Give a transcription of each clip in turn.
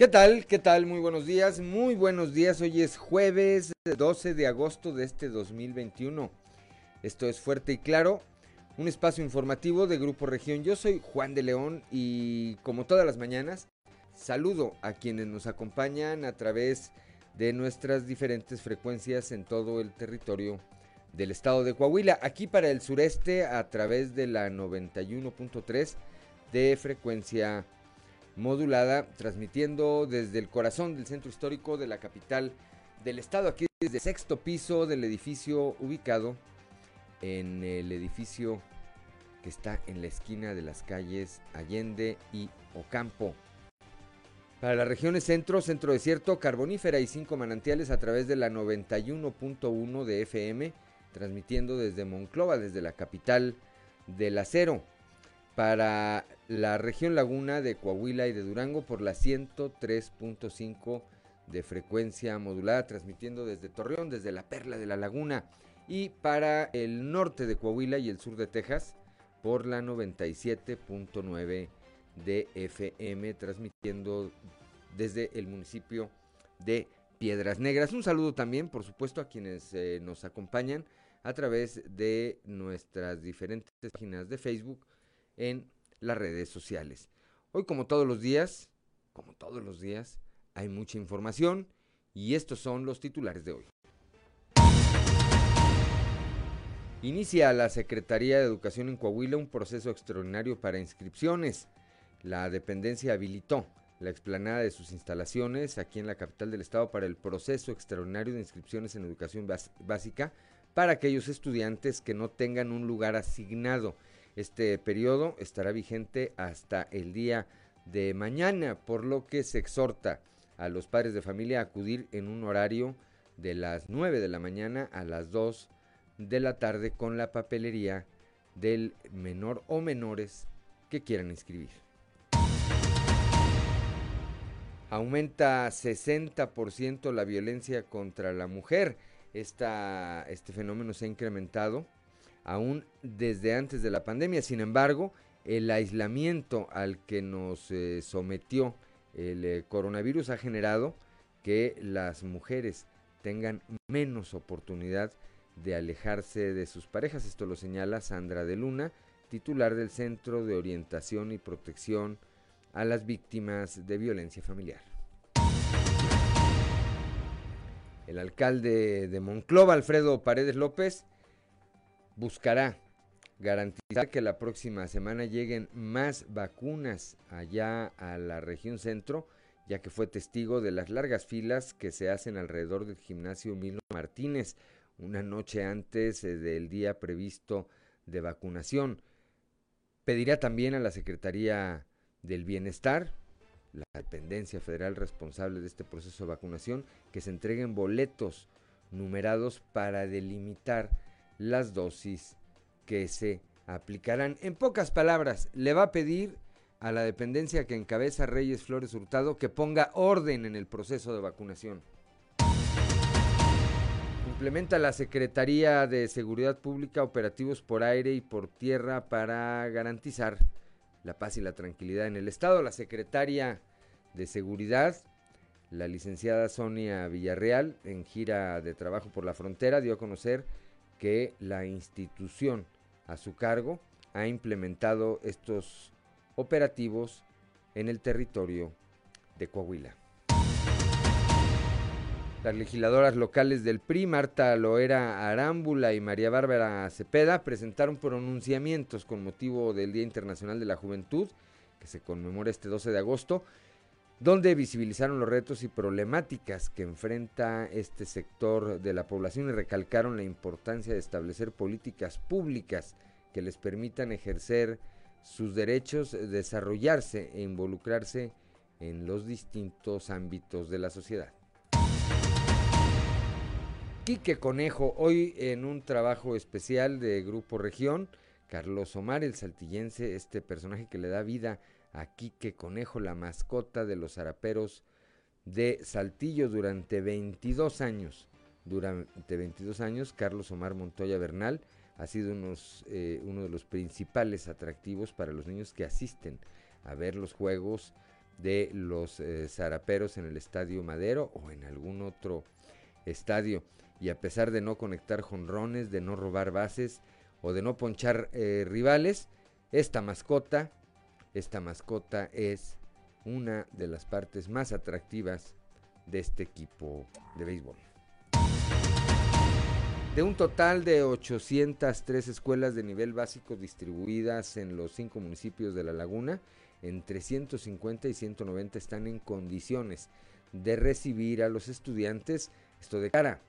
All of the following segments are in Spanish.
¿Qué tal? ¿Qué tal? Muy buenos días, muy buenos días. Hoy es jueves 12 de agosto de este 2021. Esto es Fuerte y Claro, un espacio informativo de Grupo Región. Yo soy Juan de León y como todas las mañanas, saludo a quienes nos acompañan a través de nuestras diferentes frecuencias en todo el territorio del estado de Coahuila. Aquí para el sureste a través de la 91.3 de frecuencia modulada, transmitiendo desde el corazón del centro histórico de la capital del estado, aquí desde el sexto piso del edificio ubicado en el edificio que está en la esquina de las calles Allende y Ocampo. Para las regiones centro, centro desierto, carbonífera y cinco manantiales a través de la 91.1 de FM, transmitiendo desde Monclova, desde la capital del acero para la región Laguna de Coahuila y de Durango por la 103.5 de frecuencia modulada, transmitiendo desde Torreón, desde la Perla de la Laguna, y para el norte de Coahuila y el sur de Texas por la 97.9 de FM, transmitiendo desde el municipio de Piedras Negras. Un saludo también, por supuesto, a quienes eh, nos acompañan a través de nuestras diferentes páginas de Facebook, en las redes sociales. Hoy, como todos los días, como todos los días, hay mucha información y estos son los titulares de hoy. Inicia la Secretaría de Educación en Coahuila un proceso extraordinario para inscripciones. La dependencia habilitó la explanada de sus instalaciones aquí en la capital del estado para el proceso extraordinario de inscripciones en educación básica para aquellos estudiantes que no tengan un lugar asignado este periodo estará vigente hasta el día de mañana, por lo que se exhorta a los padres de familia a acudir en un horario de las 9 de la mañana a las 2 de la tarde con la papelería del menor o menores que quieran inscribir. Aumenta 60% la violencia contra la mujer. este fenómeno se ha incrementado aún desde antes de la pandemia. Sin embargo, el aislamiento al que nos eh, sometió el eh, coronavirus ha generado que las mujeres tengan menos oportunidad de alejarse de sus parejas. Esto lo señala Sandra de Luna, titular del Centro de Orientación y Protección a las Víctimas de Violencia Familiar. El alcalde de Monclova, Alfredo Paredes López, buscará garantizar que la próxima semana lleguen más vacunas allá a la región centro, ya que fue testigo de las largas filas que se hacen alrededor del gimnasio Milo Martínez una noche antes eh, del día previsto de vacunación. Pedirá también a la Secretaría del Bienestar, la dependencia federal responsable de este proceso de vacunación, que se entreguen boletos numerados para delimitar las dosis que se aplicarán. En pocas palabras, le va a pedir a la dependencia que encabeza Reyes Flores Hurtado que ponga orden en el proceso de vacunación. Implementa la Secretaría de Seguridad Pública operativos por aire y por tierra para garantizar la paz y la tranquilidad en el Estado. La secretaria de Seguridad, la licenciada Sonia Villarreal, en gira de trabajo por la frontera, dio a conocer que la institución a su cargo ha implementado estos operativos en el territorio de Coahuila. Las legisladoras locales del PRI, Marta Loera Arámbula y María Bárbara Cepeda, presentaron pronunciamientos con motivo del Día Internacional de la Juventud, que se conmemora este 12 de agosto, donde visibilizaron los retos y problemáticas que enfrenta este sector de la población y recalcaron la importancia de establecer políticas públicas que les permitan ejercer sus derechos, desarrollarse e involucrarse en los distintos ámbitos de la sociedad. Quique Conejo, hoy en un trabajo especial de Grupo Región, Carlos Omar, el saltillense, este personaje que le da vida a Quique Conejo, la mascota de los zaraperos de Saltillo durante 22 años. Durante 22 años, Carlos Omar Montoya Bernal ha sido eh, uno de los principales atractivos para los niños que asisten a ver los juegos de los eh, zaraperos en el Estadio Madero o en algún otro estadio. Y a pesar de no conectar jonrones, de no robar bases o de no ponchar eh, rivales, esta mascota, esta mascota es una de las partes más atractivas de este equipo de béisbol. De un total de 803 escuelas de nivel básico distribuidas en los cinco municipios de la laguna, entre 150 y 190 están en condiciones de recibir a los estudiantes, esto de cara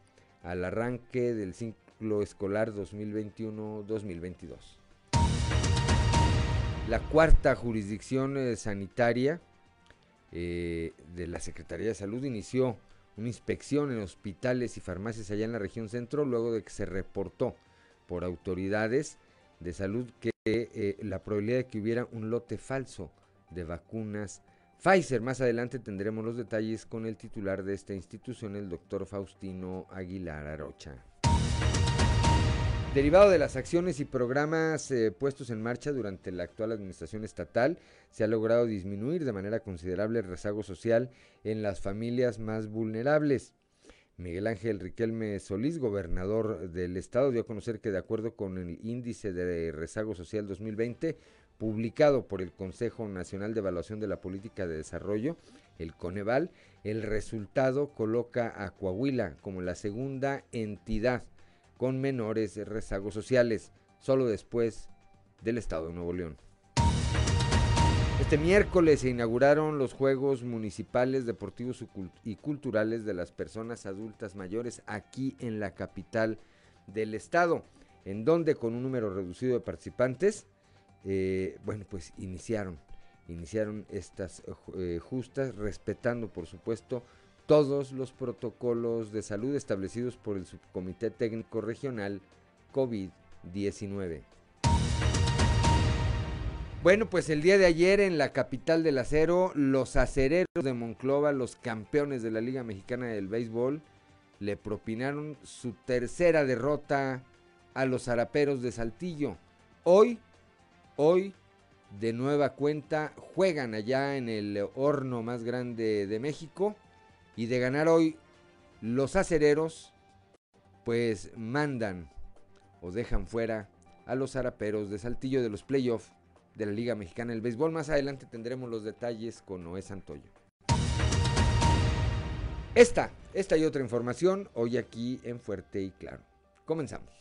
al arranque del ciclo escolar 2021-2022. La cuarta jurisdicción eh, sanitaria eh, de la Secretaría de Salud inició una inspección en hospitales y farmacias allá en la región centro luego de que se reportó por autoridades de salud que eh, la probabilidad de que hubiera un lote falso de vacunas Pfizer. Más adelante tendremos los detalles con el titular de esta institución, el doctor Faustino Aguilar Arocha. Derivado de las acciones y programas eh, puestos en marcha durante la actual administración estatal, se ha logrado disminuir de manera considerable el rezago social en las familias más vulnerables. Miguel Ángel Riquelme Solís, gobernador del estado, dio a conocer que de acuerdo con el índice de rezago social 2020, publicado por el Consejo Nacional de Evaluación de la Política de Desarrollo, el Coneval, el resultado coloca a Coahuila como la segunda entidad con menores rezagos sociales, solo después del Estado de Nuevo León. Este miércoles se inauguraron los Juegos Municipales Deportivos y Culturales de las Personas Adultas Mayores aquí en la capital del estado, en donde con un número reducido de participantes, eh, bueno, pues iniciaron, iniciaron estas eh, justas, respetando por supuesto todos los protocolos de salud establecidos por el Subcomité Técnico Regional COVID-19. Bueno, pues el día de ayer en la capital del acero, los acereros de Monclova, los campeones de la Liga Mexicana del Béisbol, le propinaron su tercera derrota a los zaraperos de Saltillo. Hoy, hoy, de nueva cuenta, juegan allá en el horno más grande de México y de ganar hoy, los acereros pues mandan o dejan fuera a los zaraperos de Saltillo de los playoffs de la Liga Mexicana del Béisbol. Más adelante tendremos los detalles con Noé Santoyo. Esta, esta y otra información hoy aquí en Fuerte y Claro. Comenzamos.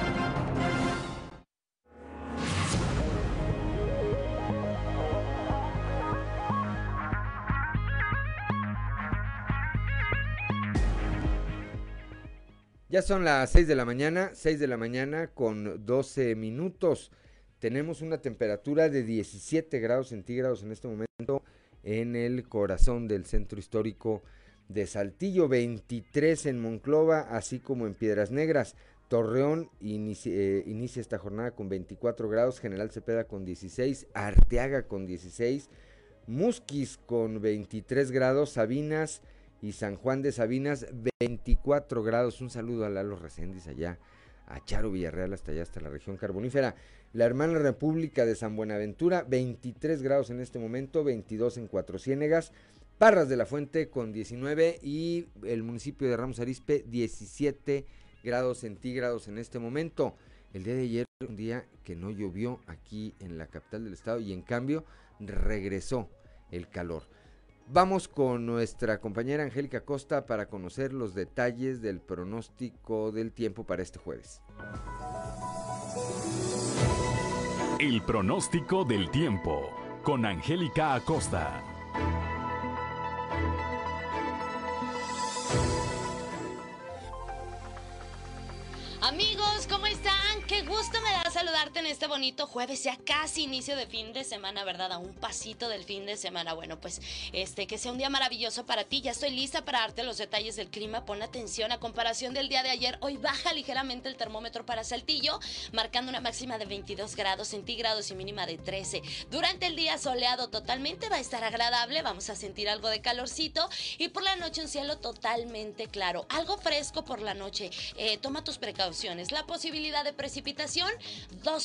Ya son las 6 de la mañana, 6 de la mañana con 12 minutos. Tenemos una temperatura de 17 grados centígrados en este momento en el corazón del centro histórico de Saltillo, 23 en Monclova, así como en Piedras Negras. Torreón inicia, eh, inicia, esta jornada con 24 grados, General Cepeda con 16, Arteaga con 16, Musquis con 23 grados, Sabinas y San Juan de Sabinas 24 grados. Un saludo a Lalo Reséndiz allá, a Charo Villarreal hasta allá, hasta la región carbonífera. La hermana República de San Buenaventura 23 grados en este momento, 22 en Cuatro Ciénegas. Parras de la Fuente con 19 y el municipio de Ramos Arispe 17 grados centígrados en este momento. El día de ayer un día que no llovió aquí en la capital del estado y en cambio regresó el calor. Vamos con nuestra compañera Angélica Costa para conocer los detalles del pronóstico del tiempo para este jueves. El pronóstico del tiempo con Angélica Acosta. En este bonito jueves, ya casi inicio de fin de semana, ¿verdad? A un pasito del fin de semana. Bueno, pues este que sea un día maravilloso para ti. Ya estoy lista para darte los detalles del clima. Pon atención a comparación del día de ayer. Hoy baja ligeramente el termómetro para Saltillo, marcando una máxima de 22 grados centígrados y mínima de 13. Durante el día soleado totalmente va a estar agradable, vamos a sentir algo de calorcito y por la noche un cielo totalmente claro, algo fresco por la noche. Eh, toma tus precauciones. La posibilidad de precipitación 2%,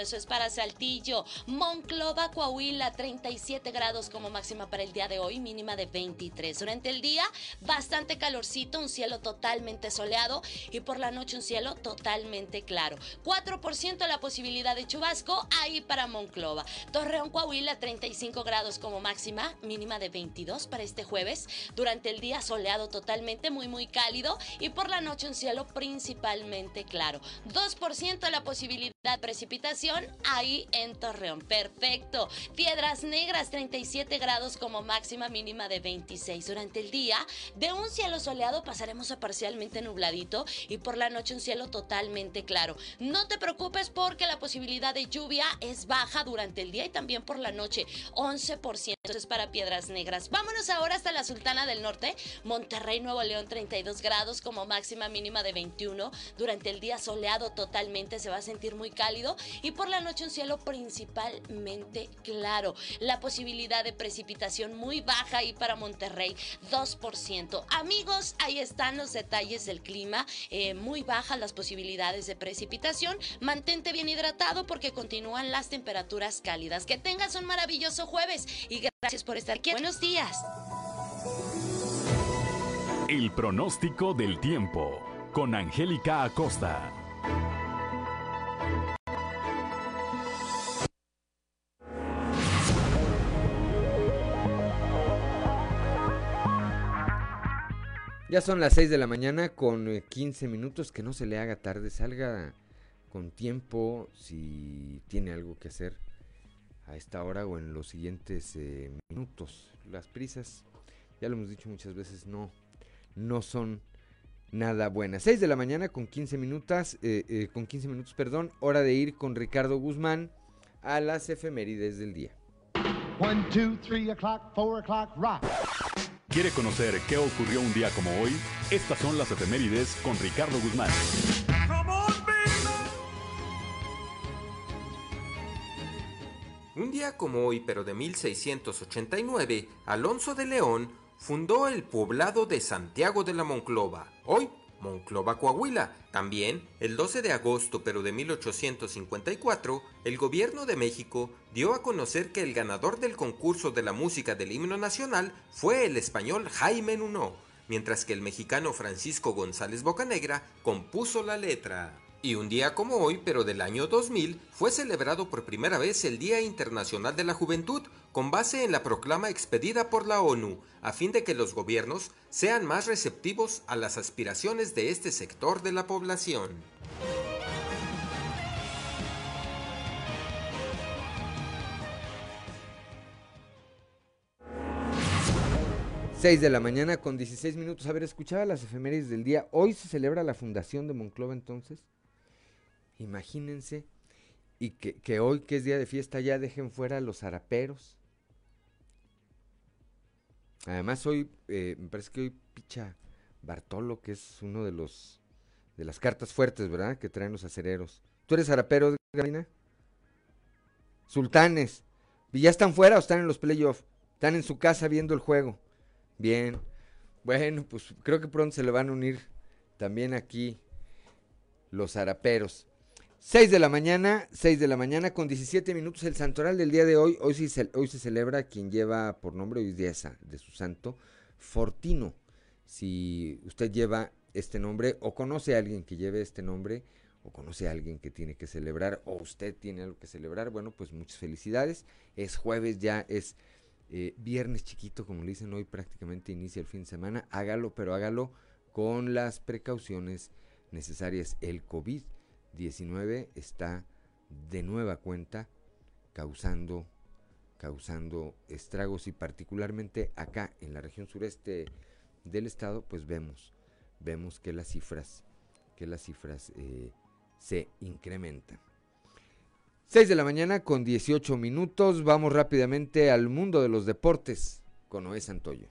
eso es para Saltillo. Monclova, Coahuila, 37 grados como máxima para el día de hoy, mínima de 23. Durante el día, bastante calorcito, un cielo totalmente soleado y por la noche un cielo totalmente claro. 4% la posibilidad de chubasco ahí para Monclova. Torreón, Coahuila, 35 grados como máxima, mínima de 22 para este jueves. Durante el día, soleado totalmente, muy, muy cálido y por la noche un cielo principalmente claro. 2% la posibilidad precipitación ahí en Torreón. Perfecto. Piedras Negras, 37 grados como máxima mínima de 26. Durante el día, de un cielo soleado pasaremos a parcialmente nubladito y por la noche un cielo totalmente claro. No te preocupes porque la posibilidad de lluvia es baja durante el día y también por la noche. 11% es para Piedras Negras. Vámonos ahora hasta la Sultana del Norte. Monterrey, Nuevo León, 32 grados como máxima mínima de 21. Durante el día soleado totalmente se va a sentir muy cálido y por la noche un cielo principalmente claro. La posibilidad de precipitación muy baja y para Monterrey, 2%. Amigos, ahí están los detalles del clima. Eh, muy bajas las posibilidades de precipitación. Mantente bien hidratado porque continúan las temperaturas cálidas. Que tengas un maravilloso jueves y gracias por estar aquí. Buenos días. El pronóstico del tiempo con Angélica Acosta. Ya son las 6 de la mañana con 15 eh, minutos, que no se le haga tarde, salga con tiempo si tiene algo que hacer a esta hora o en los siguientes eh, minutos. Las prisas, ya lo hemos dicho muchas veces, no, no son nada buenas. 6 de la mañana con 15 minutos, eh, con 15 minutos, perdón, hora de ir con Ricardo Guzmán a las efemérides del día. 1, 2, 3 o'clock, 4 o'clock, rock. ¿Quiere conocer qué ocurrió un día como hoy? Estas son las efemérides con Ricardo Guzmán. Un día como hoy, pero de 1689, Alonso de León fundó el poblado de Santiago de la Monclova, hoy Monclova, Coahuila. También, el 12 de agosto pero de 1854, el gobierno de México dio a conocer que el ganador del concurso de la música del himno nacional fue el español Jaime Nuno, mientras que el mexicano Francisco González Bocanegra compuso la letra. Y un día como hoy, pero del año 2000, fue celebrado por primera vez el Día Internacional de la Juventud, con base en la proclama expedida por la ONU, a fin de que los gobiernos sean más receptivos a las aspiraciones de este sector de la población. 6 de la mañana con 16 minutos. A ver, escuchaba las efemérides del día. Hoy se celebra la fundación de Monclova entonces. Imagínense. Y que, hoy, que es día de fiesta, ya dejen fuera los haraperos. Además, hoy, eh, me parece que hoy picha Bartolo, que es uno de los de las cartas fuertes, ¿verdad? Que traen los acereros. ¿Tú eres harapero, Galina? Sultanes. ¿Y ya están fuera o están en los playoffs? Están en su casa viendo el juego. Bien. Bueno, pues creo que pronto se le van a unir también aquí los haraperos. 6 de la mañana, 6 de la mañana con 17 minutos. El santoral del día de hoy, hoy, se, celebra quien lleva por nombre, hoy día de su santo, Fortino. Si usted lleva este nombre o conoce a alguien que lleve este nombre o conoce a alguien que tiene que celebrar o usted tiene algo que celebrar, bueno, pues muchas felicidades. Es jueves, ya es eh, viernes chiquito, como le dicen hoy, prácticamente inicia el fin de semana. Hágalo, pero hágalo con las precauciones necesarias. El COVID 19 está de nueva cuenta causando causando estragos y particularmente acá en la región sureste del estado pues vemos vemos que las cifras que las cifras eh, se incrementan 6 de la mañana con 18 minutos. Vamos rápidamente al mundo de los deportes con Noé Santoyo.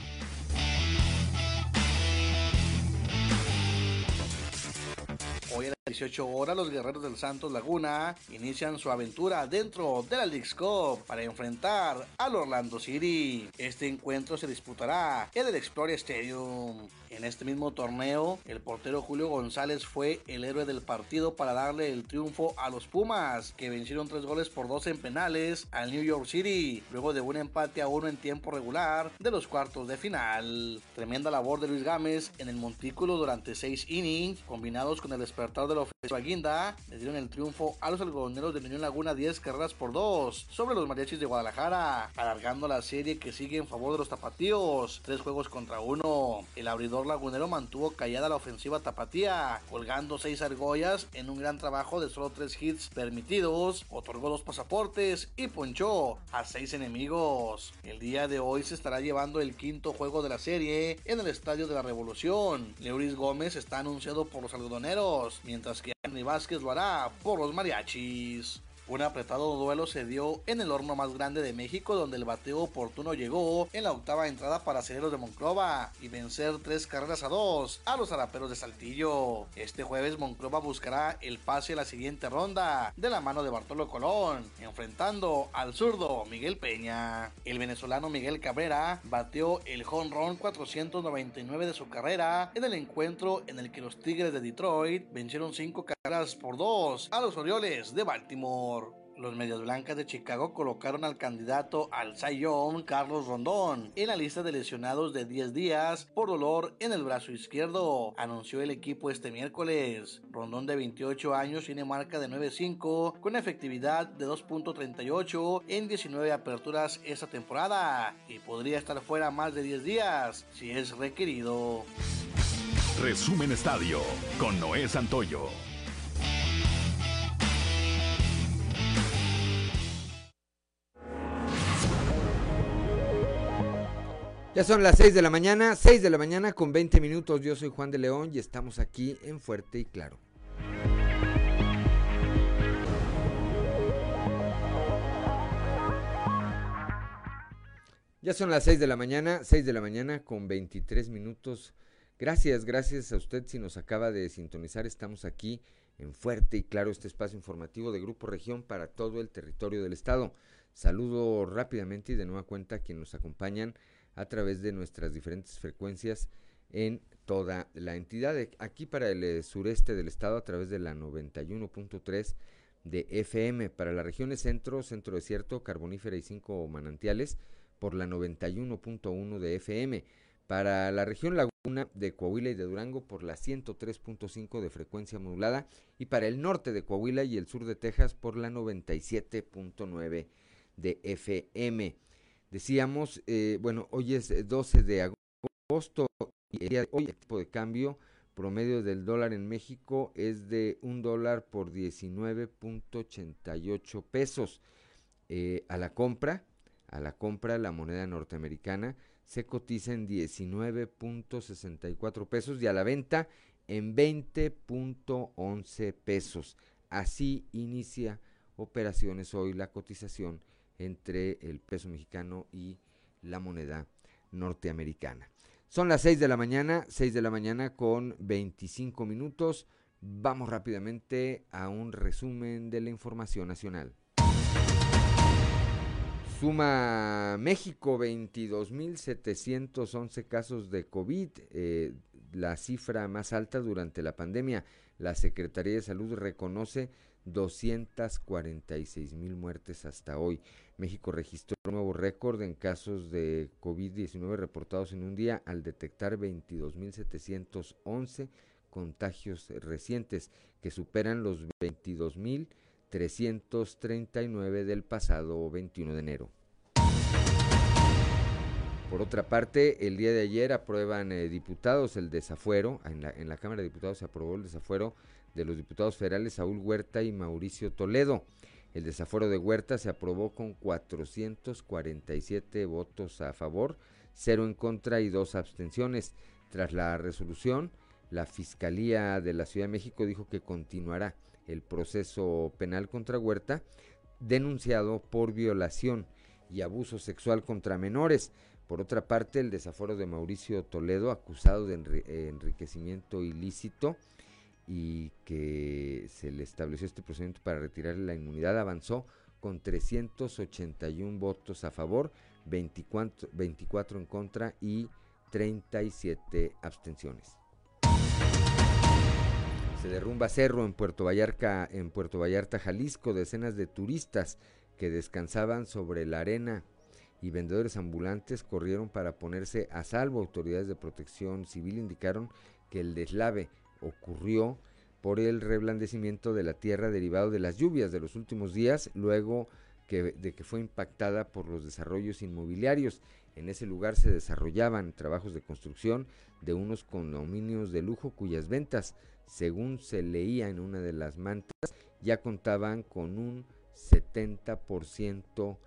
A las 18 horas los guerreros del Santos Laguna inician su aventura dentro de la League's Cup para enfrentar al Orlando City. Este encuentro se disputará en el Explorer Stadium. En este mismo torneo, el portero Julio González fue el héroe del partido para darle el triunfo a los Pumas, que vencieron tres goles por dos en penales al New York City, luego de un empate a uno en tiempo regular de los cuartos de final. Tremenda labor de Luis Gámez en el montículo durante seis innings, combinados con el despertar de la ofensiva guinda, le dieron el triunfo a los algodoneros de Unión Laguna 10 carreras por 2 sobre los mariachis de Guadalajara, alargando la serie que sigue en favor de los tapatíos, tres juegos contra uno. El abridor lagunero mantuvo callada la ofensiva tapatía, colgando seis argollas en un gran trabajo de solo tres hits permitidos, otorgó dos pasaportes y ponchó a seis enemigos. El día de hoy se estará llevando el quinto juego de la serie en el Estadio de la Revolución. Leuris Gómez está anunciado por los algodoneros, mientras que Anthony Vázquez lo hará por los mariachis. Un apretado duelo se dio en el horno más grande de México donde el bateo oportuno llegó en la octava entrada para aceleros de Monclova y vencer tres carreras a dos a los araperos de Saltillo. Este jueves Monclova buscará el pase a la siguiente ronda de la mano de Bartolo Colón, enfrentando al zurdo Miguel Peña. El venezolano Miguel Cabrera bateó el run 499 de su carrera en el encuentro en el que los Tigres de Detroit vencieron cinco carreras por dos a los Orioles de Baltimore. Los Medias Blancas de Chicago colocaron al candidato al Cy Young, Carlos Rondón, en la lista de lesionados de 10 días por dolor en el brazo izquierdo, anunció el equipo este miércoles. Rondón de 28 años tiene marca de 9.5 con efectividad de 2.38 en 19 aperturas esta temporada y podría estar fuera más de 10 días si es requerido. Resumen Estadio con Noé Santoyo. Ya son las 6 de la mañana, 6 de la mañana con 20 minutos. Yo soy Juan de León y estamos aquí en Fuerte y Claro. Ya son las 6 de la mañana, 6 de la mañana con 23 minutos. Gracias, gracias a usted si nos acaba de sintonizar. Estamos aquí en Fuerte y Claro, este espacio informativo de Grupo Región para todo el territorio del estado. Saludo rápidamente y de nueva cuenta a quienes nos acompañan a través de nuestras diferentes frecuencias en toda la entidad. Aquí para el eh, sureste del estado a través de la 91.3 de FM, para las regiones centro, centro desierto, carbonífera y cinco manantiales por la 91.1 de FM, para la región laguna de Coahuila y de Durango por la 103.5 de frecuencia modulada y para el norte de Coahuila y el sur de Texas por la 97.9 de FM. Decíamos, eh, bueno, hoy es 12 eh, de agosto y el día de hoy el tipo de cambio promedio del dólar en México es de un dólar por 19.88 pesos. Eh, a la compra, a la compra la moneda norteamericana se cotiza en 19.64 pesos y a la venta en 20.11 pesos. Así inicia operaciones hoy la cotización entre el peso mexicano y la moneda norteamericana. Son las 6 de la mañana, 6 de la mañana con 25 minutos. Vamos rápidamente a un resumen de la información nacional. Suma México 22.711 casos de COVID, eh, la cifra más alta durante la pandemia. La Secretaría de Salud reconoce 246 mil muertes hasta hoy. México registró un nuevo récord en casos de COVID-19 reportados en un día al detectar 22.711 contagios recientes que superan los 22.339 del pasado 21 de enero. Por otra parte, el día de ayer aprueban eh, diputados el desafuero, en la, en la Cámara de Diputados se aprobó el desafuero de los diputados federales Saúl Huerta y Mauricio Toledo. El desafuero de Huerta se aprobó con 447 votos a favor, cero en contra y dos abstenciones. Tras la resolución, la Fiscalía de la Ciudad de México dijo que continuará el proceso penal contra Huerta, denunciado por violación y abuso sexual contra menores. Por otra parte, el desaforo de Mauricio Toledo, acusado de enriquecimiento ilícito y que se le estableció este procedimiento para retirarle la inmunidad, avanzó con 381 votos a favor, 24, 24 en contra y 37 abstenciones. Se derrumba cerro en Puerto Vallarta, en Puerto Vallarta, Jalisco. Decenas de turistas que descansaban sobre la arena y vendedores ambulantes corrieron para ponerse a salvo. Autoridades de protección civil indicaron que el deslave ocurrió por el reblandecimiento de la tierra derivado de las lluvias de los últimos días, luego de que fue impactada por los desarrollos inmobiliarios. En ese lugar se desarrollaban trabajos de construcción de unos condominios de lujo cuyas ventas según se leía en una de las mantas, ya contaban con un 70%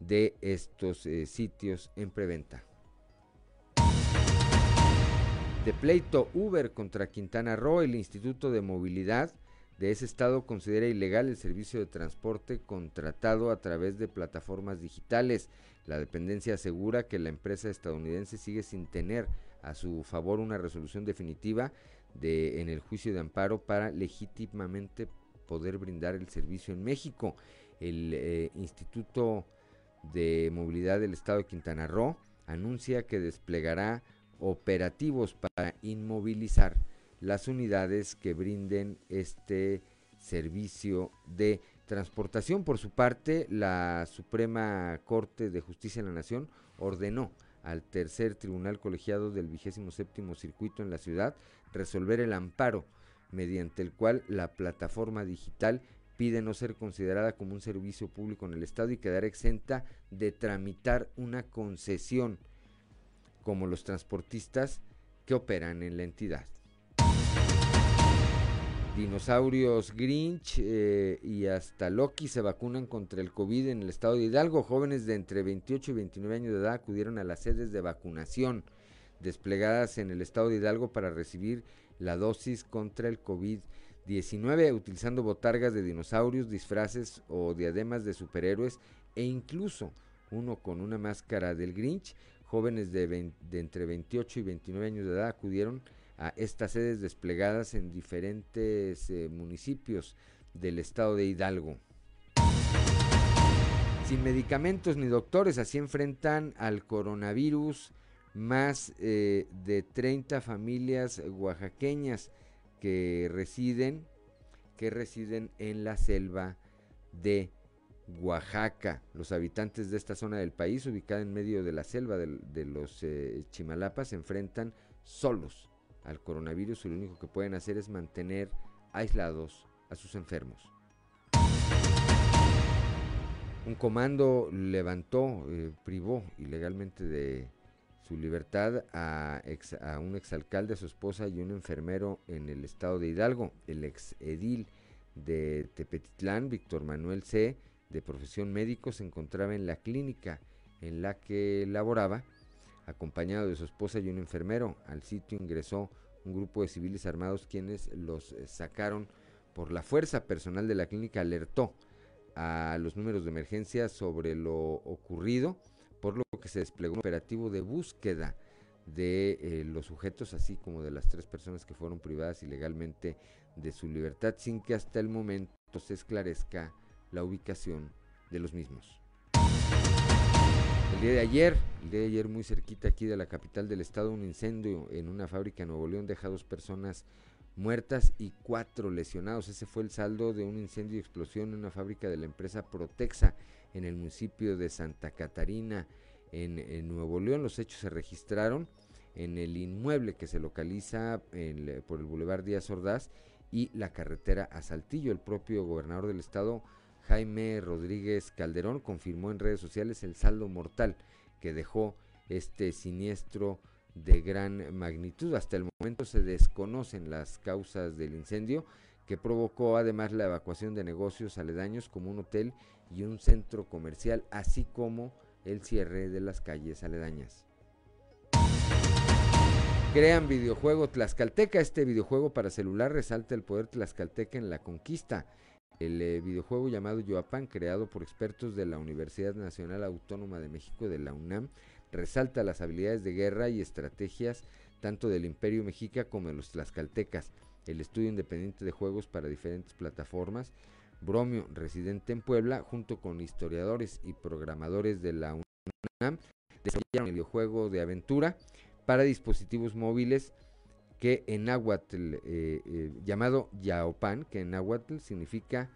de estos eh, sitios en preventa. De pleito Uber contra Quintana Roo, el Instituto de Movilidad de ese estado considera ilegal el servicio de transporte contratado a través de plataformas digitales. La dependencia asegura que la empresa estadounidense sigue sin tener a su favor una resolución definitiva de, en el juicio de amparo para legítimamente poder brindar el servicio en México. El eh, Instituto de Movilidad del Estado de Quintana Roo anuncia que desplegará operativos para inmovilizar las unidades que brinden este servicio de transportación. Por su parte, la Suprema Corte de Justicia de la Nación ordenó al tercer tribunal colegiado del vigésimo séptimo circuito en la ciudad resolver el amparo mediante el cual la plataforma digital pide no ser considerada como un servicio público en el Estado y quedar exenta de tramitar una concesión como los transportistas que operan en la entidad. Dinosaurios Grinch eh, y hasta Loki se vacunan contra el COVID en el estado de Hidalgo. Jóvenes de entre 28 y 29 años de edad acudieron a las sedes de vacunación desplegadas en el estado de Hidalgo para recibir la dosis contra el COVID-19, utilizando botargas de dinosaurios, disfraces o diademas de superhéroes e incluso uno con una máscara del Grinch. Jóvenes de, entre 28 y 29 años de edad acudieron a estas sedes desplegadas en diferentes eh, municipios del estado de Hidalgo. Sin medicamentos ni doctores, así enfrentan al coronavirus más eh, de 30 familias oaxaqueñas que residen, que residen en la selva de Oaxaca. Los habitantes de esta zona del país, ubicada en medio de la selva de, los eh, Chimalapas, se enfrentan solos al coronavirus y lo único que pueden hacer es mantener aislados a sus enfermos. Un comando levantó, eh, privó ilegalmente de su libertad a, a un exalcalde, a su esposa y un enfermero en el estado de Hidalgo. El ex edil de Tepetitlán, Víctor Manuel C., de profesión médico, se encontraba en la clínica en la que laboraba, acompañado de su esposa y un enfermero. Al sitio ingresó un grupo de civiles armados quienes los eh, sacaron por la fuerza personal de la clínica, alertó a los números de emergencia sobre lo ocurrido por lo que se desplegó un operativo de búsqueda de eh, los sujetos, así como de las tres personas que fueron privadas ilegalmente de su libertad, sin que hasta el momento se esclarezca la ubicación de los mismos. El día de ayer, el día de ayer muy cerquita aquí de la capital del estado, un incendio en una fábrica en Nuevo León deja dos personas muertas y cuatro lesionados. Ese fue el saldo de un incendio y explosión en una fábrica de la empresa Protexa en el municipio de Santa Catarina, en, Nuevo León. Los hechos se registraron en el inmueble que se localiza por el Boulevard Díaz Ordaz y la carretera a Saltillo. El propio gobernador del estado, Jaime Rodríguez Calderón, confirmó en redes sociales el saldo mortal que dejó este siniestro de gran magnitud. Hasta el momento se desconocen las causas del incendio que provocó además la evacuación de negocios aledaños como un hotel y un centro comercial, así como el cierre de las calles aledañas. Crean videojuego Tlaxcalteca. Este videojuego para celular resalta el poder Tlaxcalteca en la conquista. El eh, videojuego llamado Yoapan, creado por expertos de la Universidad Nacional Autónoma de México de la UNAM, resalta las habilidades de guerra y estrategias tanto del Imperio Mexica como de los tlaxcaltecas. El estudio independiente de juegos para diferentes plataformas, Bromio, residente en Puebla, junto con historiadores y programadores de la UNAM, desarrollaron el videojuego de aventura para dispositivos móviles que en náhuatl, eh, eh, llamado Yaopan, que en náhuatl significa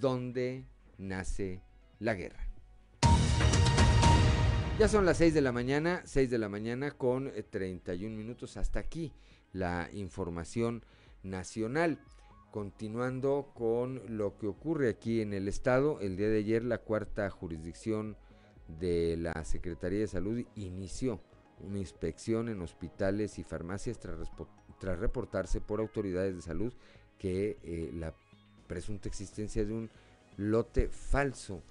donde nace la guerra. Ya son las 6 de la mañana, 6 de la mañana con 31 eh, minutos. Hasta aquí la información nacional. Continuando con lo que ocurre aquí en el estado, el día de ayer la cuarta jurisdicción de la Secretaría de Salud inició una inspección en hospitales y farmacias tras, reportarse por autoridades de salud que eh, la presunta existencia de un lote falso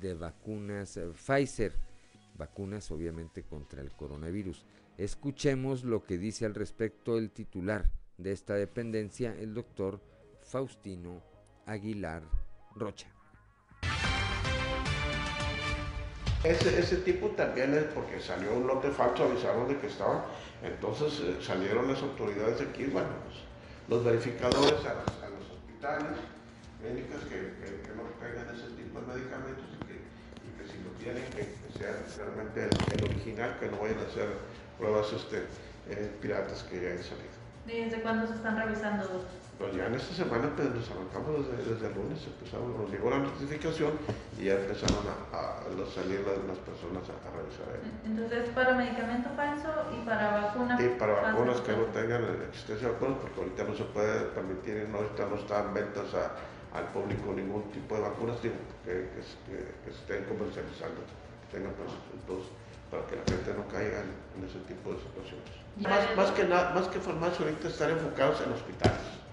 de vacunas eh, Pfizer, vacunas obviamente contra el coronavirus. Escuchemos lo que dice al respecto el titular de esta dependencia, el doctor Faustino Aguilar Rocha. Ese, ese tipo también es porque salió un lote falso, avisaron de que estaban, entonces eh, salieron las autoridades de aquí, bueno, pues, los verificadores a, los hospitales, médicos que, no tengan ese tipo de medicamentos y que, si lo tienen, que, sea realmente el, original, que no vayan a hacer pruebas este, eh, piratas que ya han salido. ¿Desde cuándo se están revisando? Pues ya en esta semana pues, nos arrancamos desde, el lunes, empezamos, nos llegó la notificación y ya empezaron a, salir las, personas a, revisar. Entonces, para medicamento falso y para vacunas. Y para vacunas que no tengan existencia de vacunas, porque ahorita no se puede permitir, no, ahorita no están ventas al público ningún tipo de vacunas que, que, se estén comercializando, que tengan entonces, para que la gente no caiga en, ese tipo de situaciones. Más, más, que nada, más que farmacia, ahorita están enfocados en hospitales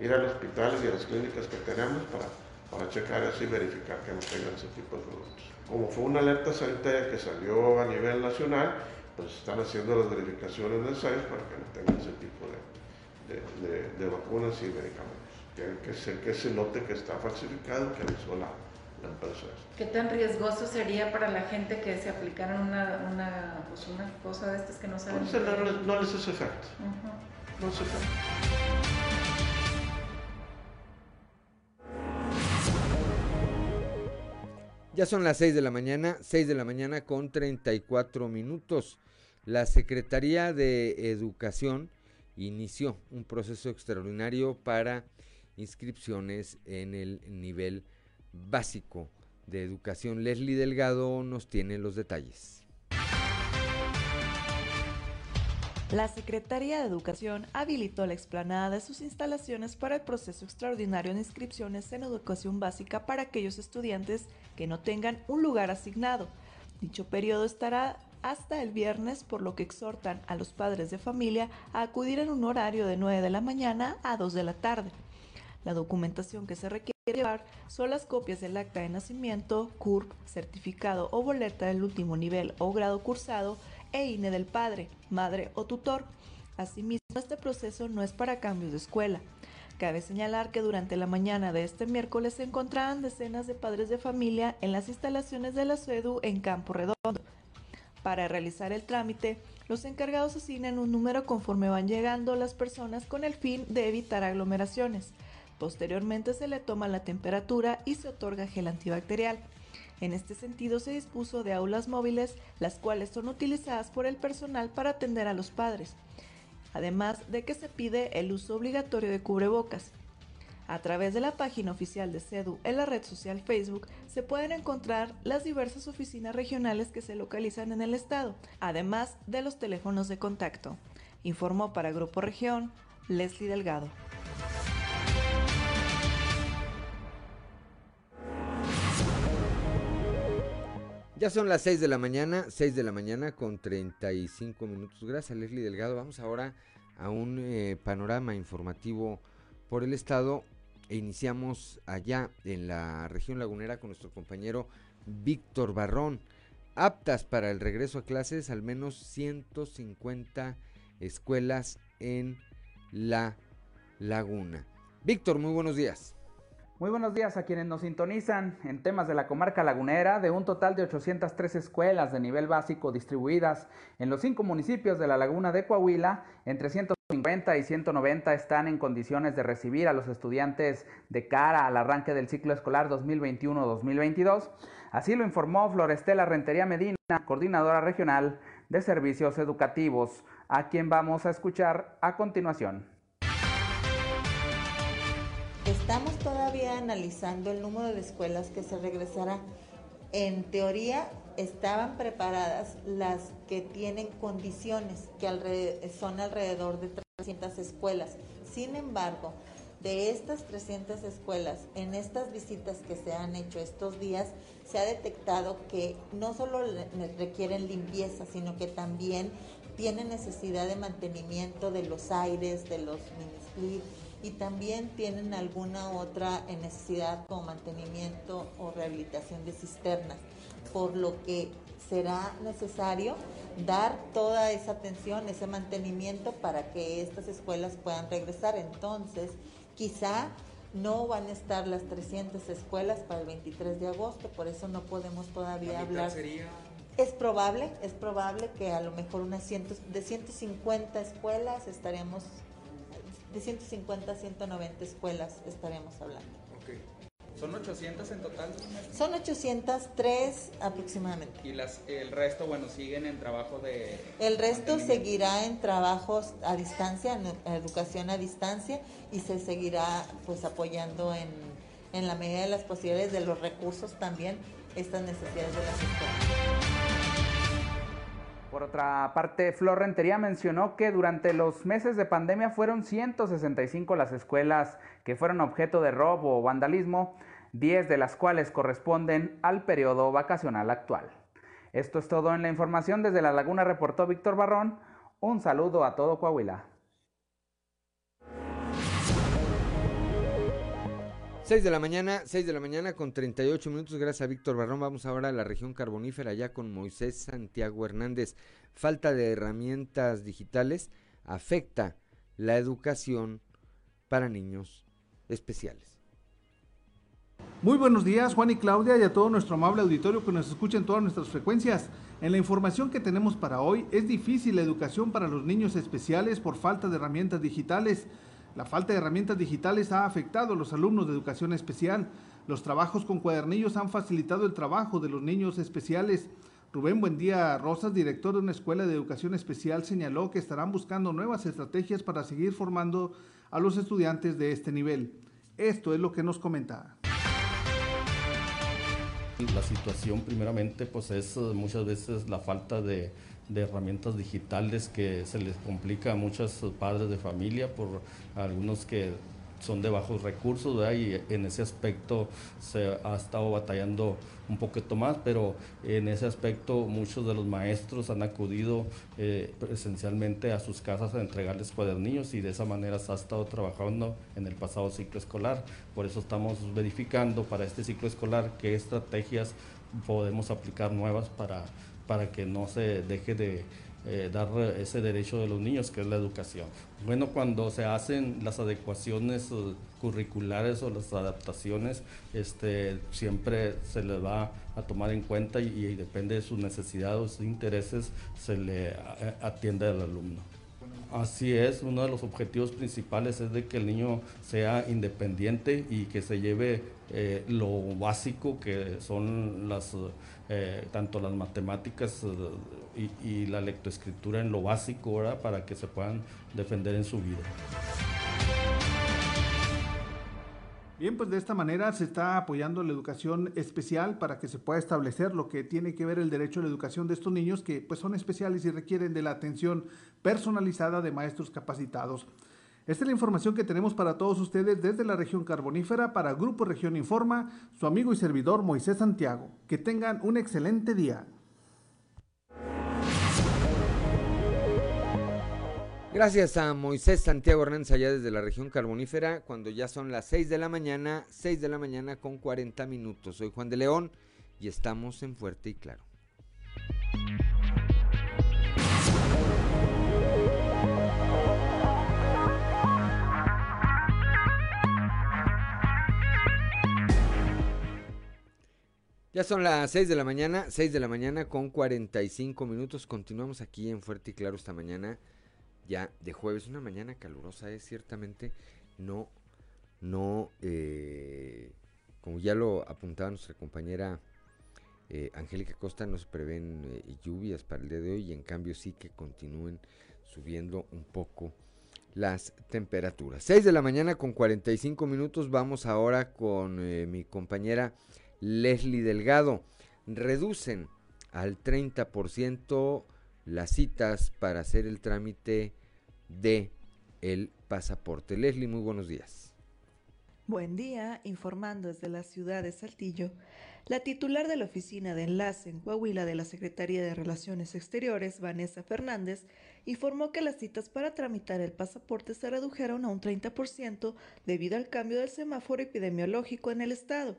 ir a los hospitales y a las clínicas que tenemos para, para checar eso y verificar que no tengan ese tipo de productos. Como fue una alerta sanitaria que salió a nivel nacional, pues están haciendo las verificaciones necesarias para que no tengan ese tipo de, de, vacunas y medicamentos. Que, que, que ese lote que está falsificado que avisó la, la empresa. ¿Qué tan riesgoso sería para la gente que se aplicaran una, una, pues una cosa de estas que no saben? Pues no, no, les hace efecto. No les hace efecto. Ya son las 6 de la mañana, 6 de la mañana con 34 minutos. La Secretaría de Educación inició un proceso extraordinario para inscripciones en el nivel básico de educación. Leslie Delgado nos tiene los detalles. La Secretaría de Educación habilitó la explanada de sus instalaciones para el proceso extraordinario de inscripciones en educación básica para aquellos estudiantes que no tengan un lugar asignado. Dicho periodo estará hasta el viernes, por lo que exhortan a los padres de familia a acudir en un horario de 9 de la mañana a 2 de la tarde. La documentación que se requiere llevar son las copias del acta de nacimiento, CURP, certificado o boleta del último nivel o grado cursado, e INE del padre, madre o tutor. Asimismo, este proceso no es para cambios de escuela. Cabe señalar que durante la mañana de este miércoles se encontraban decenas de padres de familia en las instalaciones de la SEDU en Campo Redondo. Para realizar el trámite, los encargados asignan un número conforme van llegando las personas con el fin de evitar aglomeraciones. Posteriormente se le toma la temperatura y se otorga gel antibacterial. En este sentido se dispuso de aulas móviles, las cuales son utilizadas por el personal para atender a los padres, además de que se pide el uso obligatorio de cubrebocas. A través de la página oficial de CEDU en la red social Facebook se pueden encontrar las diversas oficinas regionales que se localizan en el estado, además de los teléfonos de contacto. Informó para Grupo Región Leslie Delgado. Ya son las 6 de la mañana, 6 de la mañana con 35 minutos. Gracias, Leslie Delgado. Vamos ahora a un eh, panorama informativo por el estado e iniciamos allá en la región lagunera con nuestro compañero Víctor Barrón. Aptas para el regreso a clases, al menos 150 escuelas en la laguna. Víctor, muy buenos días. Muy buenos días a quienes nos sintonizan en temas de la comarca lagunera, de un total de 803 escuelas de nivel básico distribuidas en los cinco municipios de la laguna de Coahuila, entre 150 y 190 están en condiciones de recibir a los estudiantes de cara al arranque del ciclo escolar 2021-2022. Así lo informó Florestela Rentería Medina, coordinadora regional de servicios educativos, a quien vamos a escuchar a continuación. Estamos todavía analizando el número de escuelas que se regresará. En teoría estaban preparadas las que tienen condiciones, que son alrededor de 300 escuelas. Sin embargo, de estas 300 escuelas, en estas visitas que se han hecho estos días, se ha detectado que no solo requieren limpieza, sino que también tienen necesidad de mantenimiento de los aires, de los mini y también tienen alguna otra necesidad como mantenimiento o rehabilitación de cisternas, por lo que será necesario dar toda esa atención, ese mantenimiento para que estas escuelas puedan regresar. Entonces, quizá no van a estar las 300 escuelas para el 23 de agosto, por eso no podemos todavía hablar. Es probable, es probable que a lo mejor unas ciento, de 150 escuelas estaremos de 150 a 190 escuelas estaremos hablando. Okay. ¿Son 800 en total? Son 803 aproximadamente. ¿Y las, el resto, bueno, siguen en trabajo de... El resto seguirá en trabajos a distancia, en educación a distancia, y se seguirá pues apoyando en, en la medida de las posibilidades de los recursos también estas necesidades de las escuelas. Por otra parte, Flor Rentería mencionó que durante los meses de pandemia fueron 165 las escuelas que fueron objeto de robo o vandalismo, 10 de las cuales corresponden al periodo vacacional actual. Esto es todo en la información. Desde La Laguna reportó Víctor Barrón. Un saludo a todo Coahuila. 6 de la mañana, 6 de la mañana con 38 minutos. Gracias a Víctor Barrón. Vamos ahora a la región carbonífera, ya con Moisés Santiago Hernández. Falta de herramientas digitales afecta la educación para niños especiales. Muy buenos días, Juan y Claudia, y a todo nuestro amable auditorio que nos escucha en todas nuestras frecuencias. En la información que tenemos para hoy, es difícil la educación para los niños especiales por falta de herramientas digitales. La falta de herramientas digitales ha afectado a los alumnos de educación especial. Los trabajos con cuadernillos han facilitado el trabajo de los niños especiales. Rubén Buendía Rosas, director de una escuela de educación especial, señaló que estarán buscando nuevas estrategias para seguir formando a los estudiantes de este nivel. Esto es lo que nos comenta. La situación primeramente pues es eh, muchas veces la falta de de herramientas digitales que se les complica a muchos padres de familia por algunos que son de bajos recursos y en ese aspecto se ha estado batallando un poquito más, pero en ese aspecto muchos de los maestros han acudido eh, presencialmente a sus casas a entregarles cuadernillos y de esa manera se ha estado trabajando en el pasado ciclo escolar. Por eso estamos verificando para este ciclo escolar qué estrategias podemos aplicar nuevas para para que no se deje de eh, dar ese derecho de los niños, que es la educación. Bueno, cuando se hacen las adecuaciones eh, curriculares o las adaptaciones, este, siempre se le va a tomar en cuenta y, depende de sus necesidades o sus intereses, se le eh, atiende al alumno. Así es, uno de los objetivos principales es de que el niño sea independiente y que se lleve lo básico que son las eh, tanto las matemáticas eh, y, la lectoescritura en lo básico, Para que se puedan defender en su vida. Bien, pues de esta manera se está apoyando la educación especial para que se pueda establecer lo que tiene que ver el derecho a la educación de estos niños que pues son especiales y requieren de la atención personalizada de maestros capacitados. Esta es la información que tenemos para todos ustedes desde la región carbonífera para Grupo Región Informa, su amigo y servidor Moisés Santiago. Que tengan un excelente día. Gracias a Moisés Santiago Hernández allá desde la región carbonífera, cuando ya son las 6 de la mañana, 6 de la mañana con 40 minutos. Soy Juan de León y estamos en Fuerte y Claro. Ya son las 6 de la mañana, 6 de la mañana con 45 minutos. Continuamos aquí en Fuerte y Claro esta mañana ya de jueves. Una mañana calurosa, es ciertamente no, no, eh, como ya lo apuntaba nuestra compañera eh, Angélica Costa, no se prevén eh, lluvias para el día de hoy y en cambio sí que continúen subiendo un poco las temperaturas. 6 de la mañana con 45 minutos. Vamos ahora con mi compañera Leslie Delgado. Reducen al 30% las citas para hacer el trámite de el pasaporte. Leslie, muy buenos días. Buen día, informando desde la ciudad de Saltillo. La titular de la oficina de enlace en Coahuila de la Secretaría de Relaciones Exteriores, Vanessa Fernández, informó que las citas para tramitar el pasaporte se redujeron a un 30% debido al cambio del semáforo epidemiológico en el estado.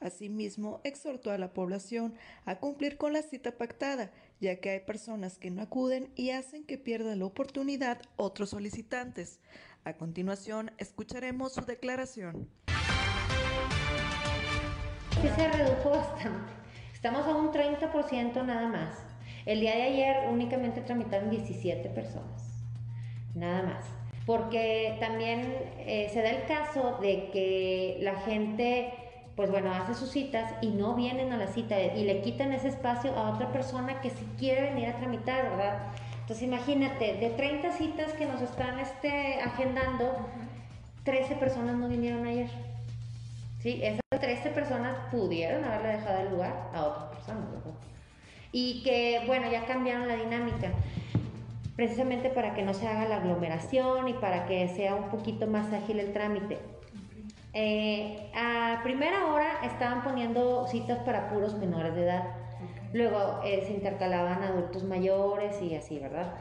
Asimismo, exhortó a la población a cumplir con la cita pactada, ya que hay personas que no acuden y hacen que pierdan la oportunidad otros solicitantes. A continuación, escucharemos su declaración. Se redujo bastante. Estamos a un 30% nada más. El día de ayer únicamente tramitaron 17 personas. Nada más. Porque también eh, se da el caso de que la gente pues bueno, hace sus citas y no vienen a la cita y le quitan ese espacio a otra persona que si quiere venir a tramitar, ¿verdad? Entonces imagínate, de 30 citas que nos están este, agendando, 13 personas no vinieron ayer. Sí, esas 13 personas pudieron haberle dejado el lugar a otras personas, ¿verdad? Y que, bueno, ya cambiaron la dinámica precisamente para que no se haga la aglomeración y para que sea un poquito más ágil el trámite. Eh, a primera hora estaban poniendo citas para puros menores de edad. Luego eh, se intercalaban adultos mayores y así, ¿verdad?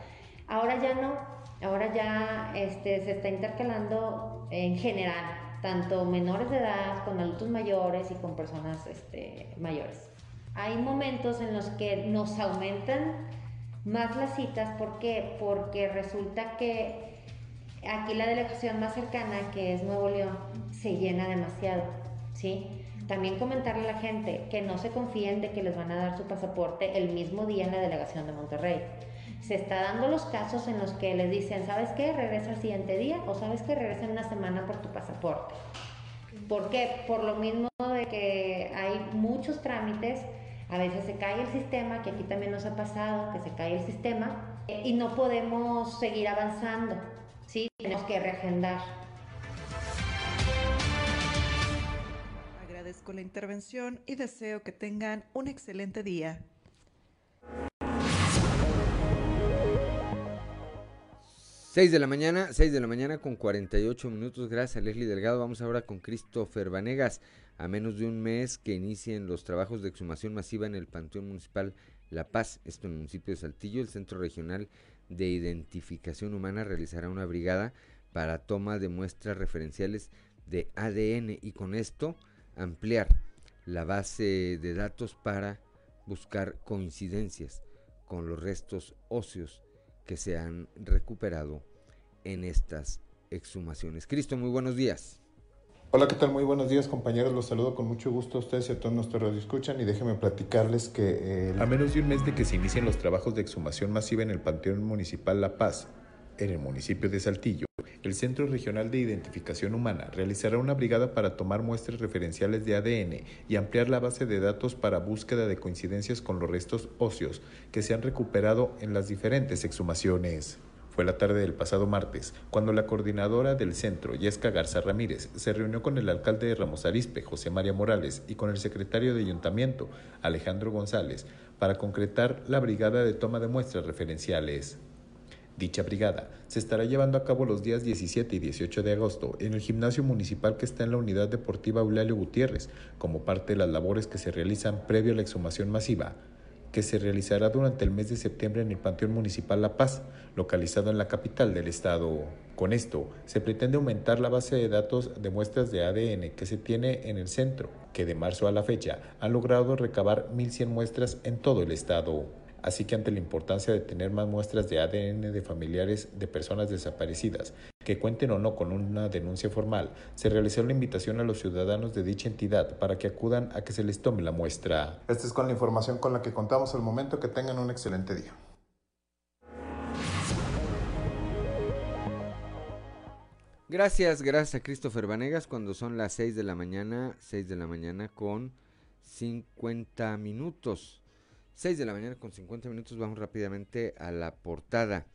Ahora ya no. Ahora ya este, se está intercalando en general, tanto menores de edad con adultos mayores y con personas este, mayores. Hay momentos en los que nos aumentan más las citas. ¿Por qué? Porque resulta que aquí la delegación más cercana, que es Nuevo León, se llena demasiado, ¿sí? También comentarle a la gente que no se confíen de que les van a dar su pasaporte el mismo día en la delegación de Monterrey. Se está dando los casos en los que les dicen, ¿sabes qué? Regresa el siguiente día o ¿sabes qué? Regresa en una semana por tu pasaporte. ¿Por qué? Por lo mismo de que hay muchos trámites, a veces se cae el sistema, que aquí también nos ha pasado, que se cae el sistema, y no podemos seguir avanzando. Sí, tenemos que reagendar. La intervención y deseo que tengan un excelente día. Seis de la mañana, 6 de la mañana con 48 minutos. Gracias Leslie Delgado. Vamos ahora con Christopher Vanegas. A menos de un mes que inicien los trabajos de exhumación masiva en el Panteón Municipal La Paz, esto en el municipio de Saltillo, el Centro Regional de Identificación Humana realizará una brigada para toma de muestras referenciales de ADN y con esto ampliar la base de datos para buscar coincidencias con los restos óseos que se han recuperado en estas exhumaciones. Cristo, muy buenos días. Hola, ¿qué tal? Muy buenos días, compañeros. Los saludo con mucho gusto a ustedes y a todos nuestros escuchan y déjenme platicarles que... A menos de un mes de que se inicien los trabajos de exhumación masiva en el Panteón Municipal La Paz, en el municipio de Saltillo, el Centro Regional de Identificación Humana realizará una brigada para tomar muestras referenciales de ADN y ampliar la base de datos para búsqueda de coincidencias con los restos óseos que se han recuperado en las diferentes exhumaciones. Fue la tarde del pasado martes, cuando la coordinadora del centro, Yesca Garza Ramírez, se reunió con el alcalde de Ramos Arispe, José María Morales, y con el secretario de Ayuntamiento, Alejandro González, para concretar la brigada de toma de muestras referenciales. Dicha brigada se estará llevando a cabo los días 17 y 18 de agosto en el gimnasio municipal que está en la unidad deportiva Eulalio Gutiérrez, como parte de las labores que se realizan previo a la exhumación masiva que se realizará durante el mes de septiembre en el Panteón Municipal La Paz, localizado en la capital del estado. Con esto, se pretende aumentar la base de datos de muestras de ADN que se tiene en el centro, que de marzo a la fecha han logrado recabar 1.100 muestras en todo el estado. Así que ante la importancia de tener más muestras de ADN de familiares de personas desaparecidas, que cuenten o no con una denuncia formal, se realizó la invitación a los ciudadanos de dicha entidad para que acudan a que se les tome la muestra. Esta es con la información con la que contamos al momento. Que tengan un excelente día. Gracias, gracias a Christopher Vanegas cuando son las 6 de la mañana, 6 de la mañana con 50 minutos. 6 de la mañana con 50 minutos, vamos rápidamente a la portada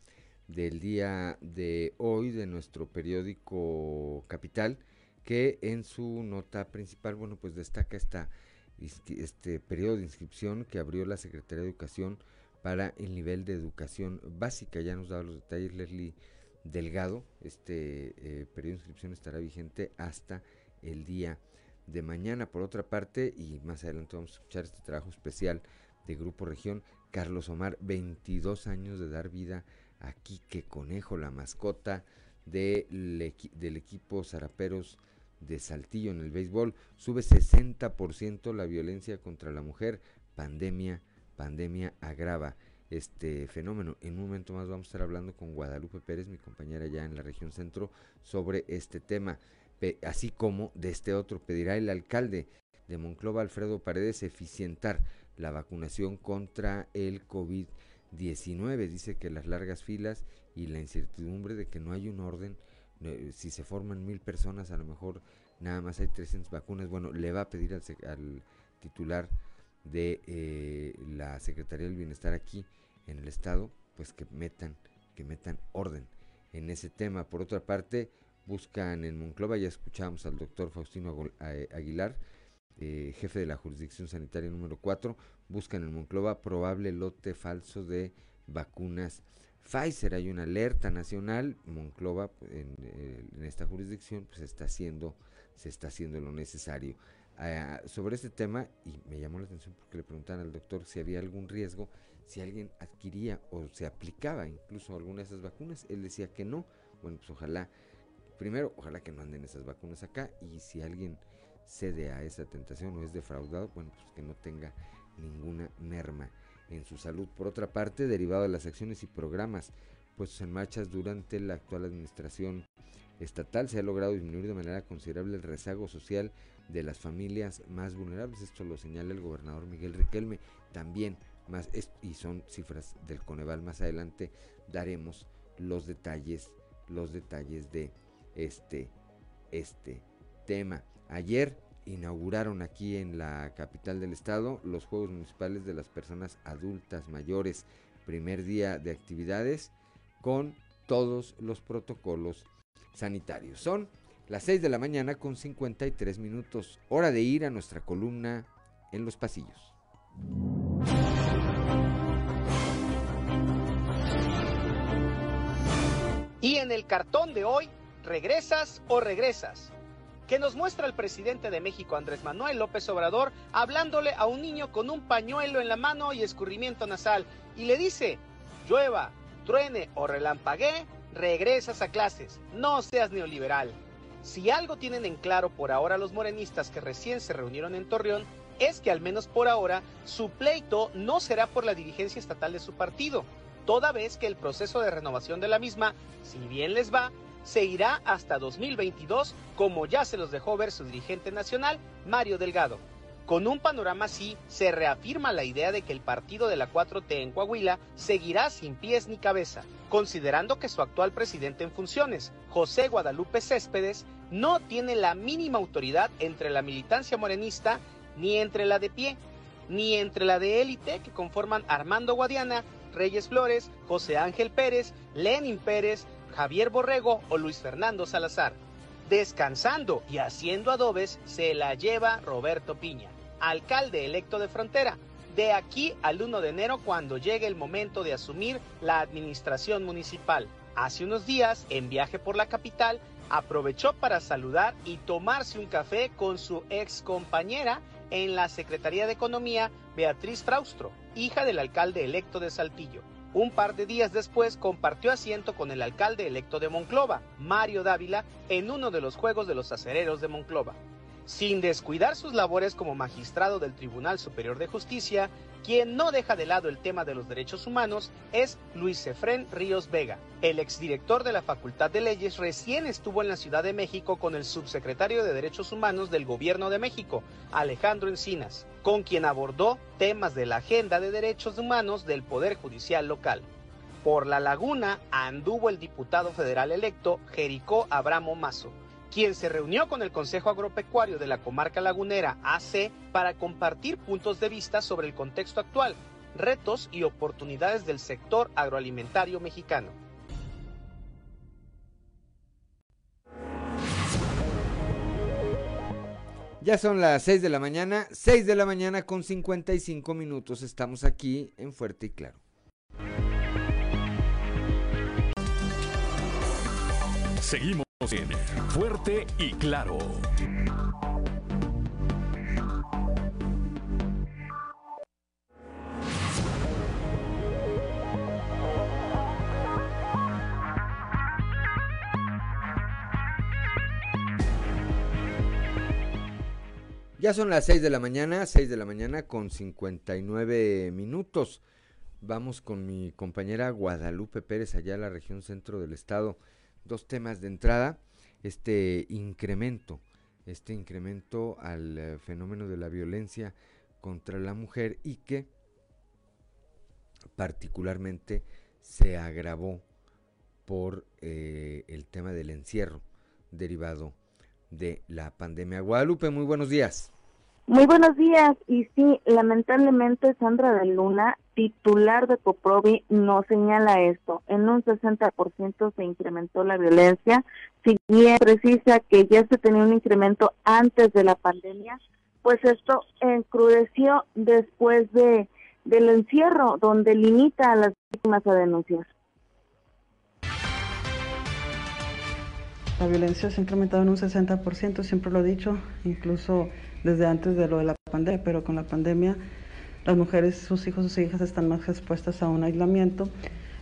del día de hoy de nuestro periódico Capital, que en su nota principal, bueno, pues destaca esta, este periodo de inscripción que abrió la Secretaría de Educación para el nivel de educación básica. Ya nos daba los detalles Leslie Delgado. Este eh, periodo de inscripción estará vigente hasta el día de mañana. Por otra parte, y más adelante vamos a escuchar este trabajo especial de Grupo Región, Carlos Omar, 22 años de dar vida a Quique Conejo, la mascota del equipo Zaraperos de Saltillo en el béisbol. Sube 60% la violencia contra la mujer. Pandemia, pandemia agrava este fenómeno. En un momento más vamos a estar hablando con Guadalupe Pérez, mi compañera ya en la región centro, sobre este tema, así como de este otro. Pedirá el alcalde de Monclova, Alfredo Paredes, eficientar la vacunación contra el COVID-19. Dice que las largas filas y la incertidumbre de que no hay un orden, si se forman mil personas, a lo mejor nada más hay 300 vacunas. Bueno, le va a pedir al, al titular de eh, la Secretaría del Bienestar aquí en el estado, pues que metan, que metan orden en ese tema. Por otra parte, buscan en Monclova, ya escuchamos al doctor Faustino Aguilar, eh, jefe de la jurisdicción sanitaria número 4, buscan en Monclova probable lote falso de vacunas Pfizer. Hay una alerta nacional, Monclova en, eh, esta jurisdicción pues está haciendo, se está haciendo lo necesario. Ah, sobre este tema y me llamó la atención porque le preguntaban al doctor si había algún riesgo, si alguien adquiría o se aplicaba incluso alguna de esas vacunas. Él decía que no. Bueno, pues ojalá, primero, ojalá que no anden esas vacunas acá y si alguien cede a esa tentación o es defraudado, bueno, pues que no tenga ninguna merma en su salud. Por otra parte, derivado de las acciones y programas puestos en marcha durante la actual administración estatal, se ha logrado disminuir de manera considerable el rezago social de las familias más vulnerables. Esto lo señala el gobernador Miguel Riquelme. También más, y son cifras del Coneval. Más adelante daremos los detalles, los detalles de este, este tema. Ayer inauguraron aquí en la capital del estado los Juegos Municipales de las Personas Adultas Mayores. Primer día de actividades con todos los protocolos sanitarios. Son las 6 de la mañana con 53 minutos. Hora de ir a nuestra columna en los pasillos. Y en el cartón de hoy, ¿regresas o regresas? Que nos muestra el presidente de México, Andrés Manuel López Obrador, hablándole a un niño con un pañuelo en la mano y escurrimiento nasal, y le dice, llueva, truene o relampaguee, regresas a clases, no seas neoliberal. Si algo tienen en claro por ahora los morenistas que recién se reunieron en Torreón, es que al menos por ahora su pleito no será por la dirigencia estatal de su partido, toda vez que el proceso de renovación de la misma, si bien les va, se irá hasta 2022, como ya se los dejó ver su dirigente nacional, Mario Delgado. Con un panorama así, se reafirma la idea de que el partido de la 4T en Coahuila seguirá sin pies ni cabeza, considerando que su actual presidente en funciones, José Guadalupe Céspedes, no tiene la mínima autoridad entre la militancia morenista, ni entre la de pie, ni entre la de élite que conforman Armando Guadiana, Reyes Flores, José Ángel Pérez, Lenin Pérez, Javier Borrego o Luis Fernando Salazar. Descansando y haciendo adobes se la lleva Roberto Piña alcalde electo de Frontera, de aquí al 1 de enero cuando llegue el momento de asumir la administración municipal. Hace unos días, en viaje por la capital, aprovechó para saludar y tomarse un café con su ex compañera en la Secretaría de Economía, Beatriz Fraustro, hija del alcalde electo de Saltillo. Un par de días después compartió asiento con el alcalde electo de Monclova, Mario Dávila, en uno de los Juegos de los Acereros de Monclova. Sin descuidar sus labores como magistrado del Tribunal Superior de Justicia, quien no deja de lado el tema de los derechos humanos es Luis Efrén Ríos Vega. El exdirector de la Facultad de Leyes recién estuvo en la Ciudad de México con el subsecretario de Derechos Humanos del Gobierno de México, Alejandro Encinas, con quien abordó temas de la agenda de derechos humanos del Poder Judicial local. Por la laguna anduvo el diputado federal electo Jericó Abramo Mazo quien se reunió con el Consejo Agropecuario de la Comarca Lagunera AC para compartir puntos de vista sobre el contexto actual, retos y oportunidades del sector agroalimentario mexicano. Ya son las 6 de la mañana, 6 de la mañana con 55 minutos. Estamos aquí en Fuerte y Claro. Seguimos en Fuerte y Claro. Ya son las 6 de la mañana, 6 de la mañana con 59 minutos. Vamos con mi compañera Guadalupe Pérez allá en la región centro del estado dos temas de entrada, este incremento, este incremento al eh, fenómeno de la violencia contra la mujer y que particularmente se agravó por eh, el tema del encierro derivado de la pandemia. Guadalupe, muy buenos días. Muy buenos días. Y sí, lamentablemente Sandra de Luna, titular de Coprovi, no señala esto. En un 60% se incrementó la violencia. Si bien precisa que ya se tenía un incremento antes de la pandemia, pues esto encrudeció después de del encierro, donde limita a las víctimas a denunciar. La violencia se ha incrementado en un 60%, siempre lo he dicho, incluso desde antes de lo de la pandemia, pero con la pandemia las mujeres, sus hijos, sus hijas están más expuestas a un aislamiento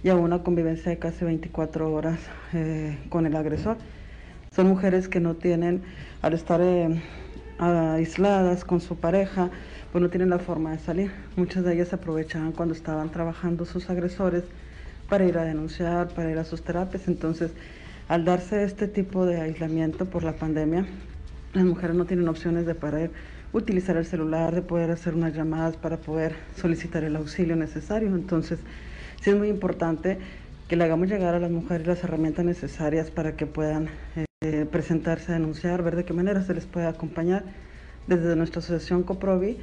y a una convivencia de casi 24 horas eh, con el agresor. Son mujeres que no tienen, al estar eh, aisladas con su pareja, pues no tienen la forma de salir. Muchas de ellas aprovechaban cuando estaban trabajando sus agresores para ir a denunciar, para ir a sus terapias. Entonces, al darse este tipo de aislamiento por la pandemia, las mujeres no tienen opciones de poder utilizar el celular, de poder hacer unas llamadas para poder solicitar el auxilio necesario. Entonces, sí es muy importante que le hagamos llegar a las mujeres las herramientas necesarias para que puedan eh, presentarse a denunciar, ver de qué manera se les puede acompañar. Desde nuestra asociación Coprovi,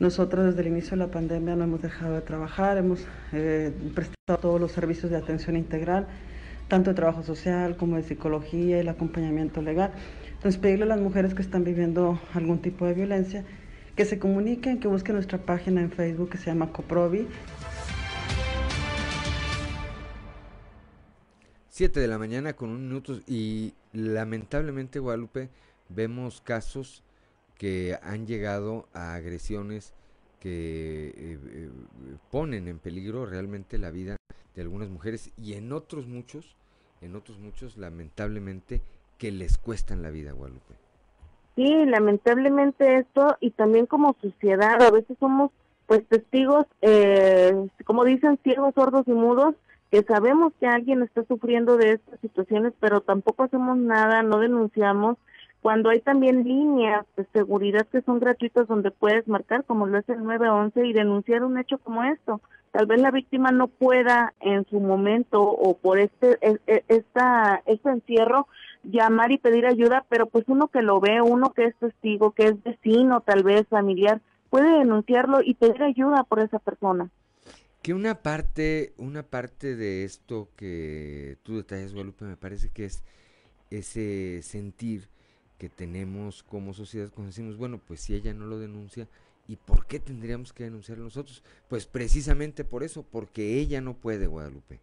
nosotros desde el inicio de la pandemia no hemos dejado de trabajar, hemos eh, prestado todos los servicios de atención integral, tanto de trabajo social como de psicología y el acompañamiento legal. Entonces, pedirle a las mujeres que están viviendo algún tipo de violencia que se comuniquen, que busquen nuestra página en Facebook que se llama Coprovi. Siete de la mañana con un minuto y lamentablemente Guadalupe vemos casos que han llegado a agresiones que eh, eh, ponen en peligro realmente la vida de algunas mujeres y en otros muchos, en otros muchos lamentablemente que les cuestan la vida, Guadalupe. Sí, lamentablemente esto y también como sociedad a veces somos pues testigos, eh, como dicen, ciegos, sordos y mudos, que sabemos que alguien está sufriendo de estas situaciones, pero tampoco hacemos nada, no denunciamos. Cuando hay también líneas de seguridad que son gratuitas donde puedes marcar, como lo es el 911, y denunciar un hecho como esto. Tal vez la víctima no pueda en su momento o por este, e, e, esta, este encierro llamar y pedir ayuda, pero pues uno que lo ve, uno que es testigo, que es vecino, tal vez familiar, puede denunciarlo y pedir ayuda por esa persona. Que una parte, una parte de esto que tú detallas, Guadalupe, me parece que es ese sentir que tenemos como sociedad cuando decimos, bueno, pues si ella no lo denuncia, ¿y por qué tendríamos que denunciarlo nosotros? Pues precisamente por eso, porque ella no puede, Guadalupe.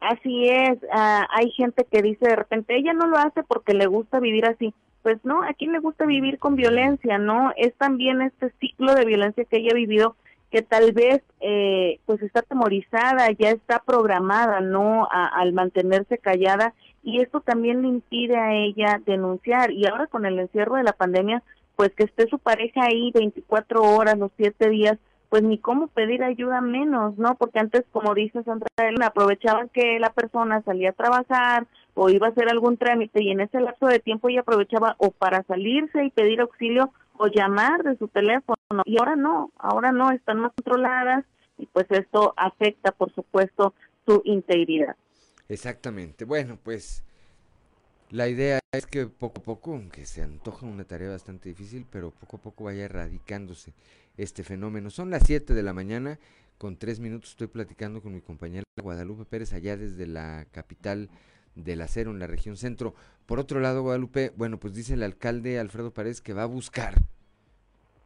Así es, ah, hay gente que dice de repente, ella no lo hace porque le gusta vivir así. Pues no, a quién le gusta vivir con violencia, ¿no? Es también este ciclo de violencia que ella ha vivido que tal vez eh, pues está temorizada, ya está programada, ¿no? al mantenerse callada y esto también le impide a ella denunciar y ahora con el encierro de la pandemia pues que esté su pareja ahí 24 horas, los 7 días, pues ni cómo pedir ayuda menos, ¿no? Porque antes, como dice Sandra aprovechaban que la persona salía a trabajar o iba a hacer algún trámite y en ese lapso de tiempo ella aprovechaba o para salirse y pedir auxilio o llamar de su teléfono. Y ahora no, ahora no, están más controladas y pues esto afecta, por supuesto, su integridad. Exactamente. Bueno, pues la idea es que poco a poco, aunque se antoja una tarea bastante difícil, pero poco a poco vaya erradicándose este fenómeno. Son las 7 de la mañana, con tres minutos estoy platicando con mi compañera Guadalupe Pérez allá desde la capital del acero en la región centro. Por otro lado, Guadalupe, bueno, pues dice el alcalde Alfredo Párez que va a buscar,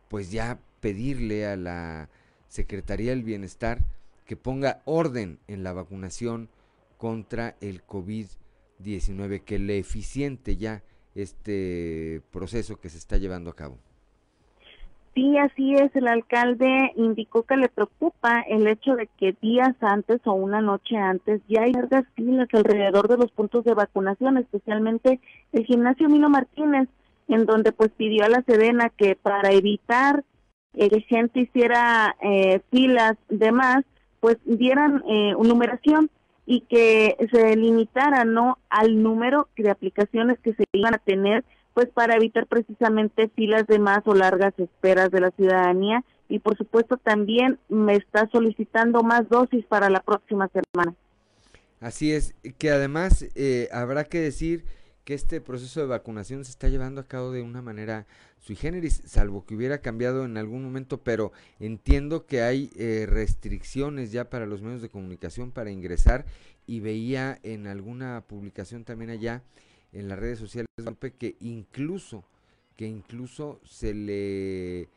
pues ya pedirle a la Secretaría del Bienestar que ponga orden en la vacunación contra el COVID-19, que le eficiente ya este proceso que se está llevando a cabo. Sí, así es. El alcalde indicó que le preocupa el hecho de que días antes o una noche antes ya hay largas filas alrededor de los puntos de vacunación, especialmente el gimnasio Milo Martínez, en donde pues pidió a la Sedena que para evitar que gente hiciera eh, filas de más, pues dieran eh, numeración y que se limitara no al número de aplicaciones que se iban a tener pues para evitar precisamente filas de más o largas esperas de la ciudadanía y por supuesto también me está solicitando más dosis para la próxima semana. Así es, que además eh, habrá que decir que este proceso de vacunación se está llevando a cabo de una manera sui generis, salvo que hubiera cambiado en algún momento, pero entiendo que hay eh, restricciones ya para los medios de comunicación para ingresar y veía en alguna publicación también allá en las redes sociales que incluso que incluso se le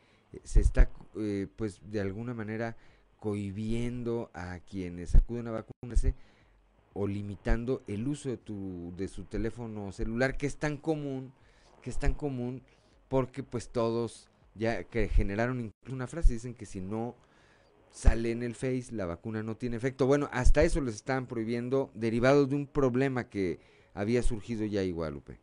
se está eh, pues de alguna manera cohibiendo a quienes acuden a vacunarse o limitando el uso de tu de su teléfono celular que es tan común que es tan común porque pues todos ya que generaron una frase dicen que si no sale en el Face la vacuna no tiene efecto. Bueno hasta eso les están prohibiendo derivado de un problema que había surgido ya igual, Lupe.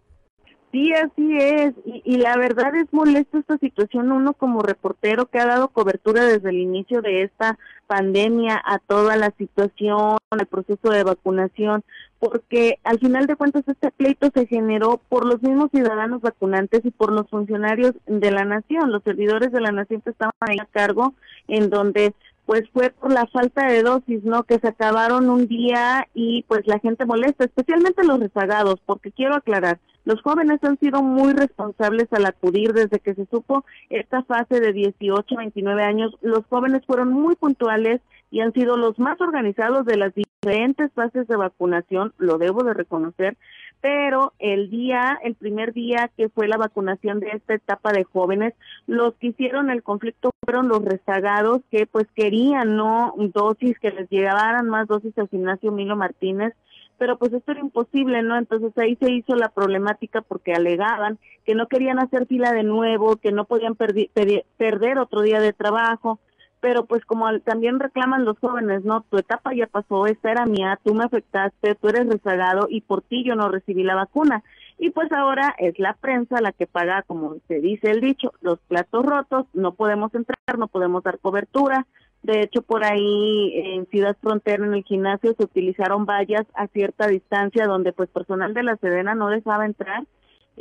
Sí, así es. Y, la verdad es molesto esta situación. Uno como reportero que ha dado cobertura desde el inicio de esta pandemia a toda la situación, al proceso de vacunación, porque al final de cuentas este pleito se generó por los mismos ciudadanos vacunantes y por los funcionarios de la nación, los servidores de la nación que estaban ahí a cargo, en donde pues fue por la falta de dosis, ¿no? Que se acabaron un día y pues la gente molesta, especialmente los rezagados, porque quiero aclarar, los jóvenes han sido muy responsables al acudir desde que se supo esta fase de 18 a 29 años. Los jóvenes fueron muy puntuales y han sido los más organizados de las diferentes fases de vacunación, lo debo de reconocer, pero el día, el primer día que fue la vacunación de esta etapa de jóvenes, los que hicieron el conflicto fueron los rezagados que pues querían no dosis, que les llegaran más dosis al gimnasio Milo Martínez, pero pues esto era imposible, ¿no? Entonces ahí se hizo la problemática porque alegaban que no querían hacer fila de nuevo, que no podían perder otro día de trabajo, pero pues como también reclaman los jóvenes, ¿no? Tu etapa ya pasó, esta era mía, tú me afectaste, tú eres rezagado y por ti yo no recibí la vacuna. Y pues ahora es la prensa la que paga, como se dice el dicho, los platos rotos, no podemos entrar, no podemos dar cobertura. De hecho, por ahí en Ciudad Frontera, en el gimnasio, se utilizaron vallas a cierta distancia donde pues personal de la Sedena no dejaba entrar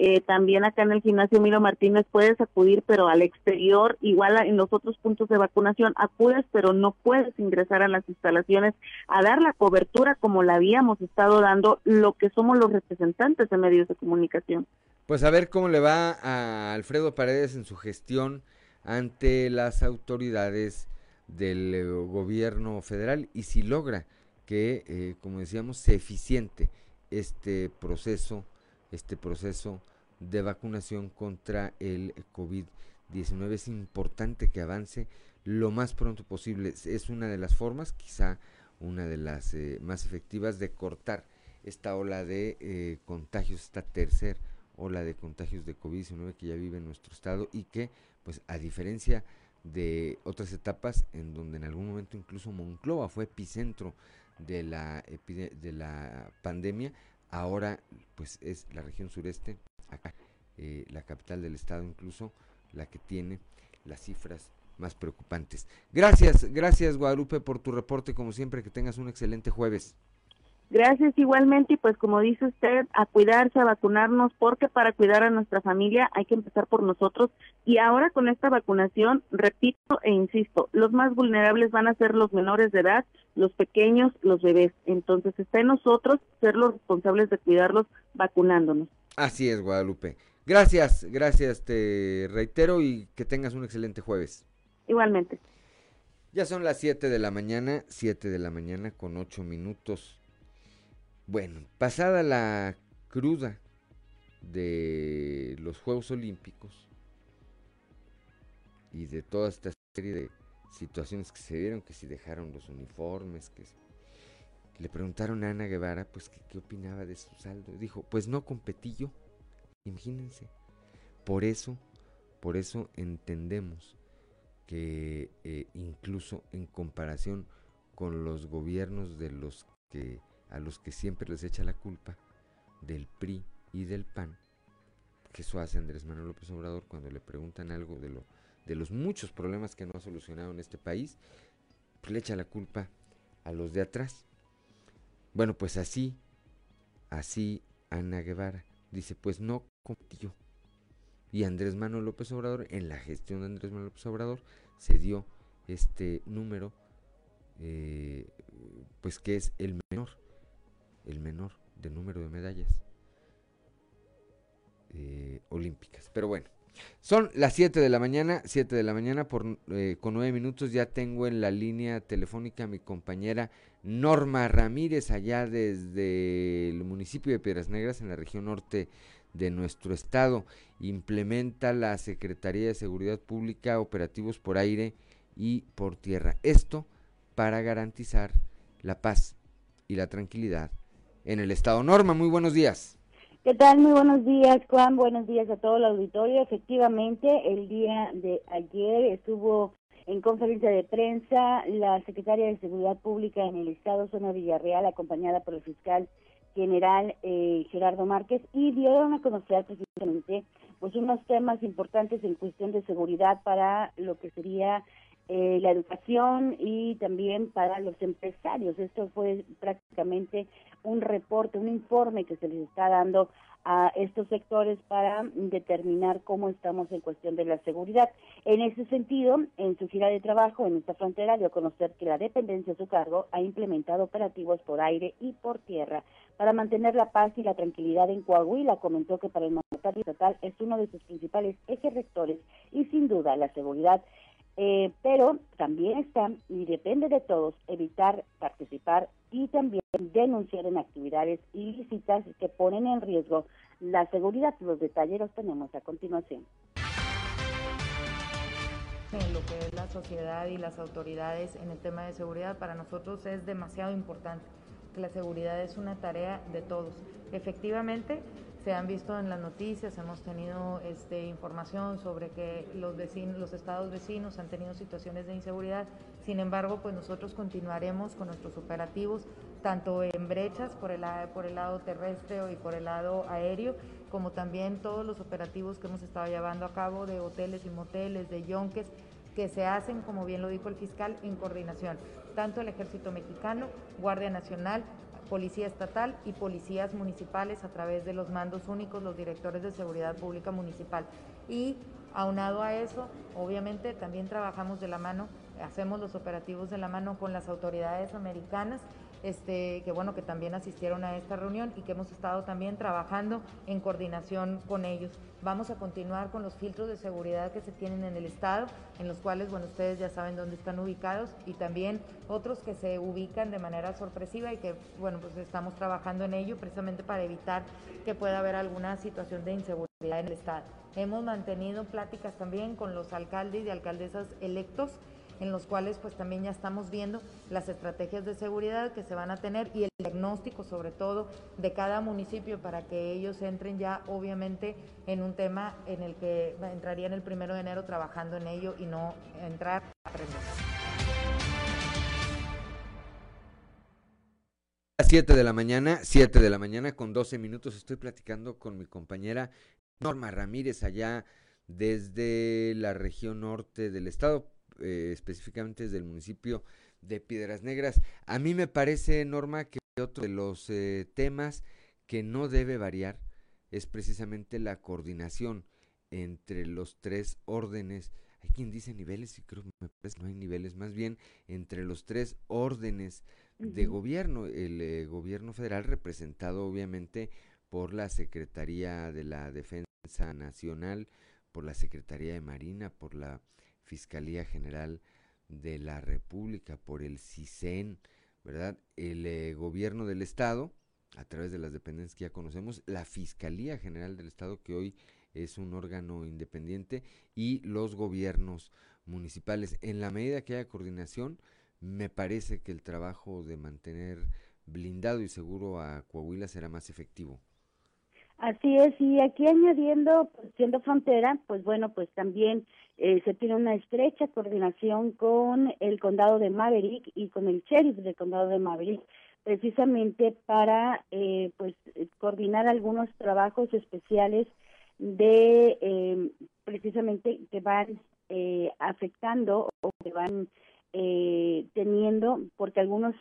eh, también acá en el gimnasio Miro Martínez puedes acudir, pero al exterior, igual en los otros puntos de vacunación, acudes, pero no puedes ingresar a las instalaciones a dar la cobertura como la habíamos estado dando lo que somos los representantes de medios de comunicación. Pues a ver cómo le va a Alfredo Paredes en su gestión ante las autoridades del eh, gobierno federal y si logra que, eh, como decíamos, se eficiente este proceso este proceso de vacunación contra el COVID-19. Es importante que avance lo más pronto posible. Es una de las formas, quizá una de las eh, más efectivas, de cortar esta ola de eh, contagios, esta tercera ola de contagios de COVID-19 que ya vive en nuestro estado y que, pues a diferencia de otras etapas en donde en algún momento incluso Monclova fue epicentro de la, de la pandemia, Ahora, pues es la región sureste, acá, eh, la capital del estado incluso, la que tiene las cifras más preocupantes. Gracias, gracias Guadalupe por tu reporte, como siempre, que tengas un excelente jueves. Gracias igualmente y pues como dice usted, a cuidarse, a vacunarnos, porque para cuidar a nuestra familia hay que empezar por nosotros y ahora con esta vacunación, repito e insisto, los más vulnerables van a ser los menores de edad, los pequeños, los bebés. Entonces está en nosotros ser los responsables de cuidarlos vacunándonos. Así es, Guadalupe. Gracias, gracias, te reitero y que tengas un excelente jueves. Igualmente. Ya son las 7 de la mañana, 7 de la mañana con 8 minutos. Bueno, pasada la cruda de los Juegos Olímpicos y de toda esta serie de situaciones que se dieron, que si dejaron los uniformes, que le preguntaron a Ana Guevara, pues qué opinaba de su saldo. Dijo, pues no competí yo, imagínense. Por eso, por eso entendemos que eh, incluso en comparación con los gobiernos de los que a los que siempre les echa la culpa del PRI y del PAN, que eso hace Andrés Manuel López Obrador cuando le preguntan algo de, lo, de los muchos problemas que no ha solucionado en este país, pues le echa la culpa a los de atrás. Bueno, pues así, así Ana Guevara dice, pues no compitió. Y Andrés Manuel López Obrador, en la gestión de Andrés Manuel López Obrador, se dio este número, eh, pues que es el menor el menor de número de medallas eh, olímpicas. Pero bueno, son las 7 de la mañana, 7 de la mañana por, eh, con 9 minutos ya tengo en la línea telefónica a mi compañera Norma Ramírez allá desde el municipio de Piedras Negras en la región norte de nuestro estado. Implementa la Secretaría de Seguridad Pública operativos por aire y por tierra. Esto para garantizar la paz y la tranquilidad en el estado. Norma, muy buenos días. ¿Qué tal? Muy buenos días, Juan. Buenos días a todo el auditorio. Efectivamente, el día de ayer estuvo en conferencia de prensa la secretaria de Seguridad Pública en el estado, Zona Villarreal, acompañada por el fiscal general eh, Gerardo Márquez, y dieron a conocer precisamente pues unos temas importantes en cuestión de seguridad para lo que sería eh, la educación y también para los empresarios. Esto fue prácticamente un reporte, un informe que se les está dando a estos sectores para determinar cómo estamos en cuestión de la seguridad. En ese sentido, en su gira de trabajo en esta frontera dio a conocer que la dependencia a su cargo ha implementado operativos por aire y por tierra para mantener la paz y la tranquilidad en Coahuila. Comentó que para el mandatario estatal es uno de sus principales ejes rectores y sin duda la seguridad eh, pero también está, y depende de todos, evitar participar y también denunciar en actividades ilícitas que ponen en riesgo la seguridad. Los detalles los tenemos a continuación. Lo que es la sociedad y las autoridades en el tema de seguridad, para nosotros es demasiado importante la seguridad es una tarea de todos. Efectivamente, se han visto en las noticias, hemos tenido este, información sobre que los, vecinos, los estados vecinos han tenido situaciones de inseguridad. Sin embargo, pues nosotros continuaremos con nuestros operativos, tanto en brechas por el, por el lado terrestre y por el lado aéreo, como también todos los operativos que hemos estado llevando a cabo de hoteles y moteles, de yonques, que se hacen, como bien lo dijo el fiscal, en coordinación, tanto el Ejército Mexicano, Guardia Nacional, Policía Estatal y policías municipales a través de los mandos únicos, los directores de seguridad pública municipal. Y aunado a eso, obviamente también trabajamos de la mano, hacemos los operativos de la mano con las autoridades americanas este, que bueno, que también asistieron a esta reunión y que hemos estado también trabajando en coordinación con ellos. Vamos a continuar con los filtros de seguridad que se tienen en el estado, en los cuales, bueno, ustedes ya saben dónde están ubicados y también otros que se ubican de manera sorpresiva y que, bueno, pues estamos trabajando en ello precisamente para evitar que pueda haber alguna situación de inseguridad en el estado. Hemos mantenido pláticas también con los alcaldes y alcaldesas electos en los cuales pues también ya estamos viendo las estrategias de seguridad que se van a tener y el diagnóstico sobre todo de cada municipio para que ellos entren ya obviamente en un tema en el que entrarían el primero de enero trabajando en ello y no entrar a aprender. A 7 de la mañana, 7 de la mañana con 12 minutos estoy platicando con mi compañera Norma Ramírez allá desde la región norte del estado, eh, específicamente desde el municipio de Piedras Negras. A mí me parece, Norma, que otro de los eh, temas que no debe variar es precisamente la coordinación entre los tres órdenes. Hay quien dice niveles y creo que no hay niveles, más bien entre los tres órdenes de gobierno. El eh, gobierno federal representado obviamente por la Secretaría de la Defensa Nacional, por la Secretaría de Marina, por la Fiscalía General de la República, por el CISEN, ¿verdad? El eh, gobierno del Estado, a través de las dependencias que ya conocemos, la Fiscalía General del Estado, que hoy es un órgano independiente, y los gobiernos municipales. En la medida que haya coordinación, me parece que el trabajo de mantener blindado y seguro a Coahuila será más efectivo. Así es, y aquí añadiendo, pues, siendo frontera, pues bueno, pues también eh, se tiene una estrecha coordinación con el condado de Maverick y con el sheriff del condado de Maverick, precisamente para eh, pues coordinar algunos trabajos especiales de eh, precisamente que van afectando o que van teniendo, porque algunas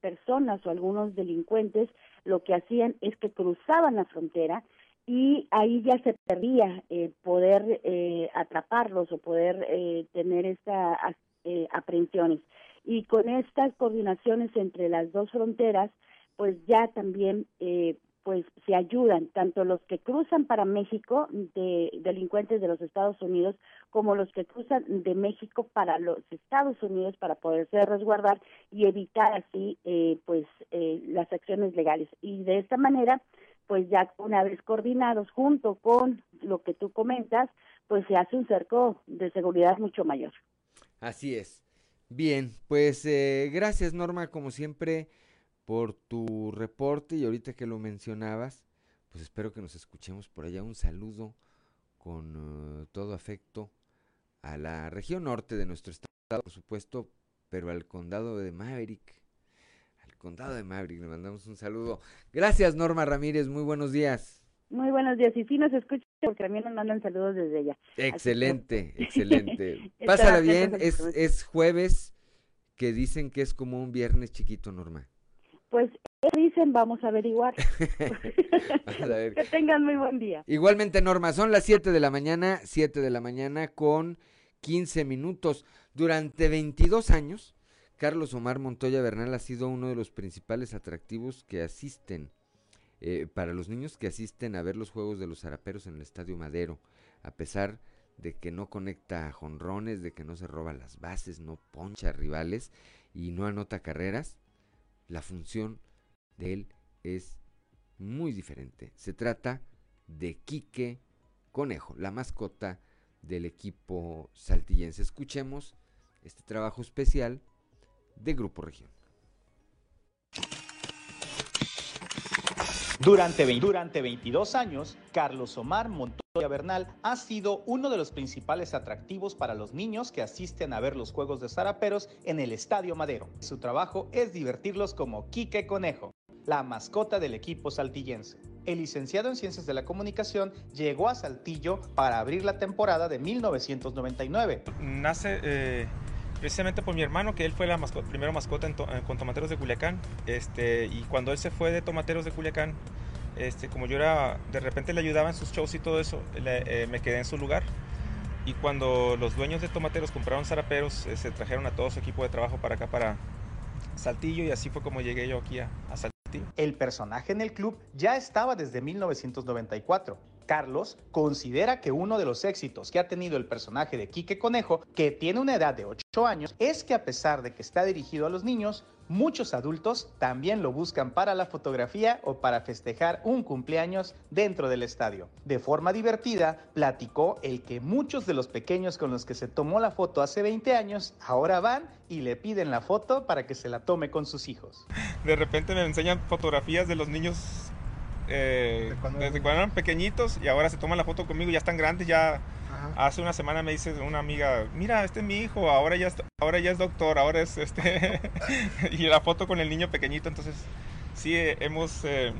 personas o algunos delincuentes lo que hacían es que cruzaban la frontera y ahí ya se perdía eh, poder eh, atraparlos o poder eh, tener estas eh, aprehensiones. Y con estas coordinaciones entre las dos fronteras, pues ya también pues se ayudan tanto los que cruzan para México de delincuentes de los Estados Unidos como los que cruzan de México para los Estados Unidos para poderse resguardar y evitar así eh, pues eh, las acciones legales. Y de esta manera pues ya una vez coordinados junto con lo que tú comentas pues se hace un cerco de seguridad mucho mayor. Así es. Bien pues eh, gracias Norma como siempre por tu reporte y ahorita que lo mencionabas, pues espero que nos escuchemos por allá. Un saludo con uh, todo afecto a la región norte de nuestro estado, por supuesto, pero al condado de Maverick. Al condado de Maverick le mandamos un saludo. Gracias Norma Ramírez, muy buenos días. Muy buenos días. Y sí nos escuchan porque también nos mandan saludos desde allá. Excelente, excelente. Pásala bien, es, es jueves que dicen que es como un viernes chiquito, Norma. Pues dicen, vamos a averiguar. que tengan muy buen día. Igualmente, Norma, son las 7 de la mañana, 7 de la mañana con 15 minutos. Durante 22 años, Carlos Omar Montoya Bernal ha sido uno de los principales atractivos que asisten, eh, para los niños que asisten a ver los juegos de los zaraperos en el Estadio Madero, a pesar de que no conecta jonrones, de que no se roba las bases, no poncha rivales y no anota carreras la función de él es muy diferente. Se trata de Quique Conejo, la mascota del equipo saltillense. Escuchemos este trabajo especial de Grupo Región. Durante, durante 22 años, Carlos Omar Montoya Bernal ha sido uno de los principales atractivos para los niños que asisten a ver los juegos de zaraperos en el Estadio Madero. Su trabajo es divertirlos como Quique Conejo, la mascota del equipo saltillense. El licenciado en Ciencias de la Comunicación llegó a Saltillo para abrir la temporada de 1999. Nace eh, precisamente por mi hermano, que él fue la primera mascota con Tomateros de Culiacán. Este, y cuando él se fue de Tomateros de Culiacán, este, como yo era, de repente le ayudaba en sus shows y todo eso, eh, me quedé en su lugar. Y cuando los dueños de Tomateros compraron zaraperos, eh, se trajeron a todo su equipo de trabajo para acá, para Saltillo, y así fue como llegué yo aquí a, a Saltillo. El personaje en el club ya estaba desde 1994 Carlos considera que uno de los éxitos que ha tenido el personaje de Quique Conejo, que tiene una edad de 8 años, es que a pesar de que está dirigido a los niños, muchos adultos también lo buscan para la fotografía o para festejar un cumpleaños dentro del estadio. De forma divertida, platicó el que muchos de los pequeños con los que se tomó la foto hace 20 años ahora van y le piden la foto para que se la tome con sus hijos. De repente me enseñan fotografías de los niños eh, desde cuando eran pequeñitos y ahora se toman la foto conmigo, ya están grandes, ya hace una semana me dice una amiga, mira, este es mi hijo, ahora ya es, ahora ya es doctor, ahora es este, y la foto con el niño pequeñito, entonces sí eh, hemos eh,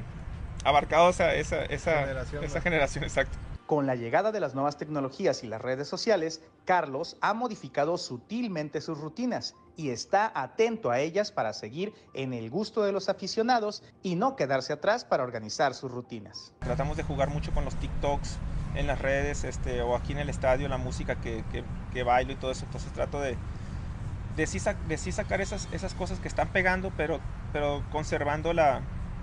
abarcado esa, esa, esa generación, esa generación, exacto. Con la llegada de las nuevas tecnologías y las redes sociales, Carlos ha modificado sutilmente sus rutinas y está atento a ellas para seguir en el gusto de los aficionados y no quedarse atrás para organizar sus rutinas. Tratamos de jugar mucho con los TikToks en las redes este, o aquí en el estadio, la música que, que, bailo y todo eso. Entonces trato de, de, sí, sacar esas, esas cosas que están pegando, pero, pero conservando la,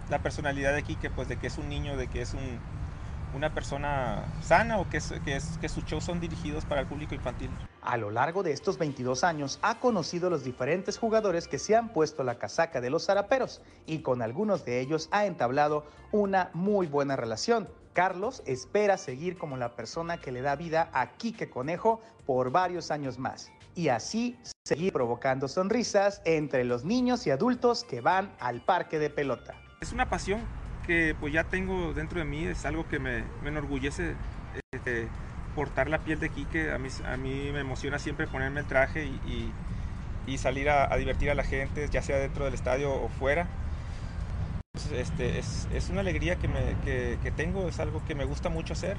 la personalidad de aquí, que pues de que es un niño, de que es un, una persona sana o que, es, que, es, que sus shows son dirigidos para el público infantil. A lo largo de estos 22 años ha conocido los diferentes jugadores que se han puesto la casaca de los zaraperos y con algunos de ellos ha entablado una muy buena relación. Carlos espera seguir como la persona que le da vida a Quique Conejo por varios años más y así seguir provocando sonrisas entre los niños y adultos que van al parque de pelota. Es una pasión que pues ya tengo dentro de mí, es algo que me, enorgullece este, portar la piel de Quique, a mí, a mí me emociona siempre ponerme el traje y, salir a, divertir a la gente, ya sea dentro del estadio o fuera. Este, es, una alegría que, me, que tengo, es algo que me gusta mucho hacer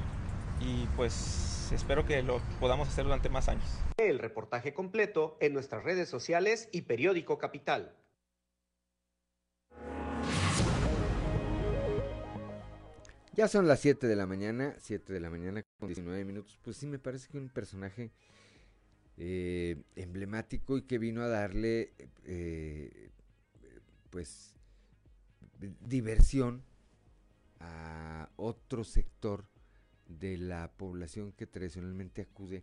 y pues espero que lo podamos hacer durante más años. El reportaje completo en nuestras redes sociales y periódico Capital. Ya son las 7 de la mañana, 7 de la mañana con 19 minutos. Pues sí, me parece que un personaje eh, emblemático y que vino a darle, eh, pues, diversión a otro sector de la población que tradicionalmente acude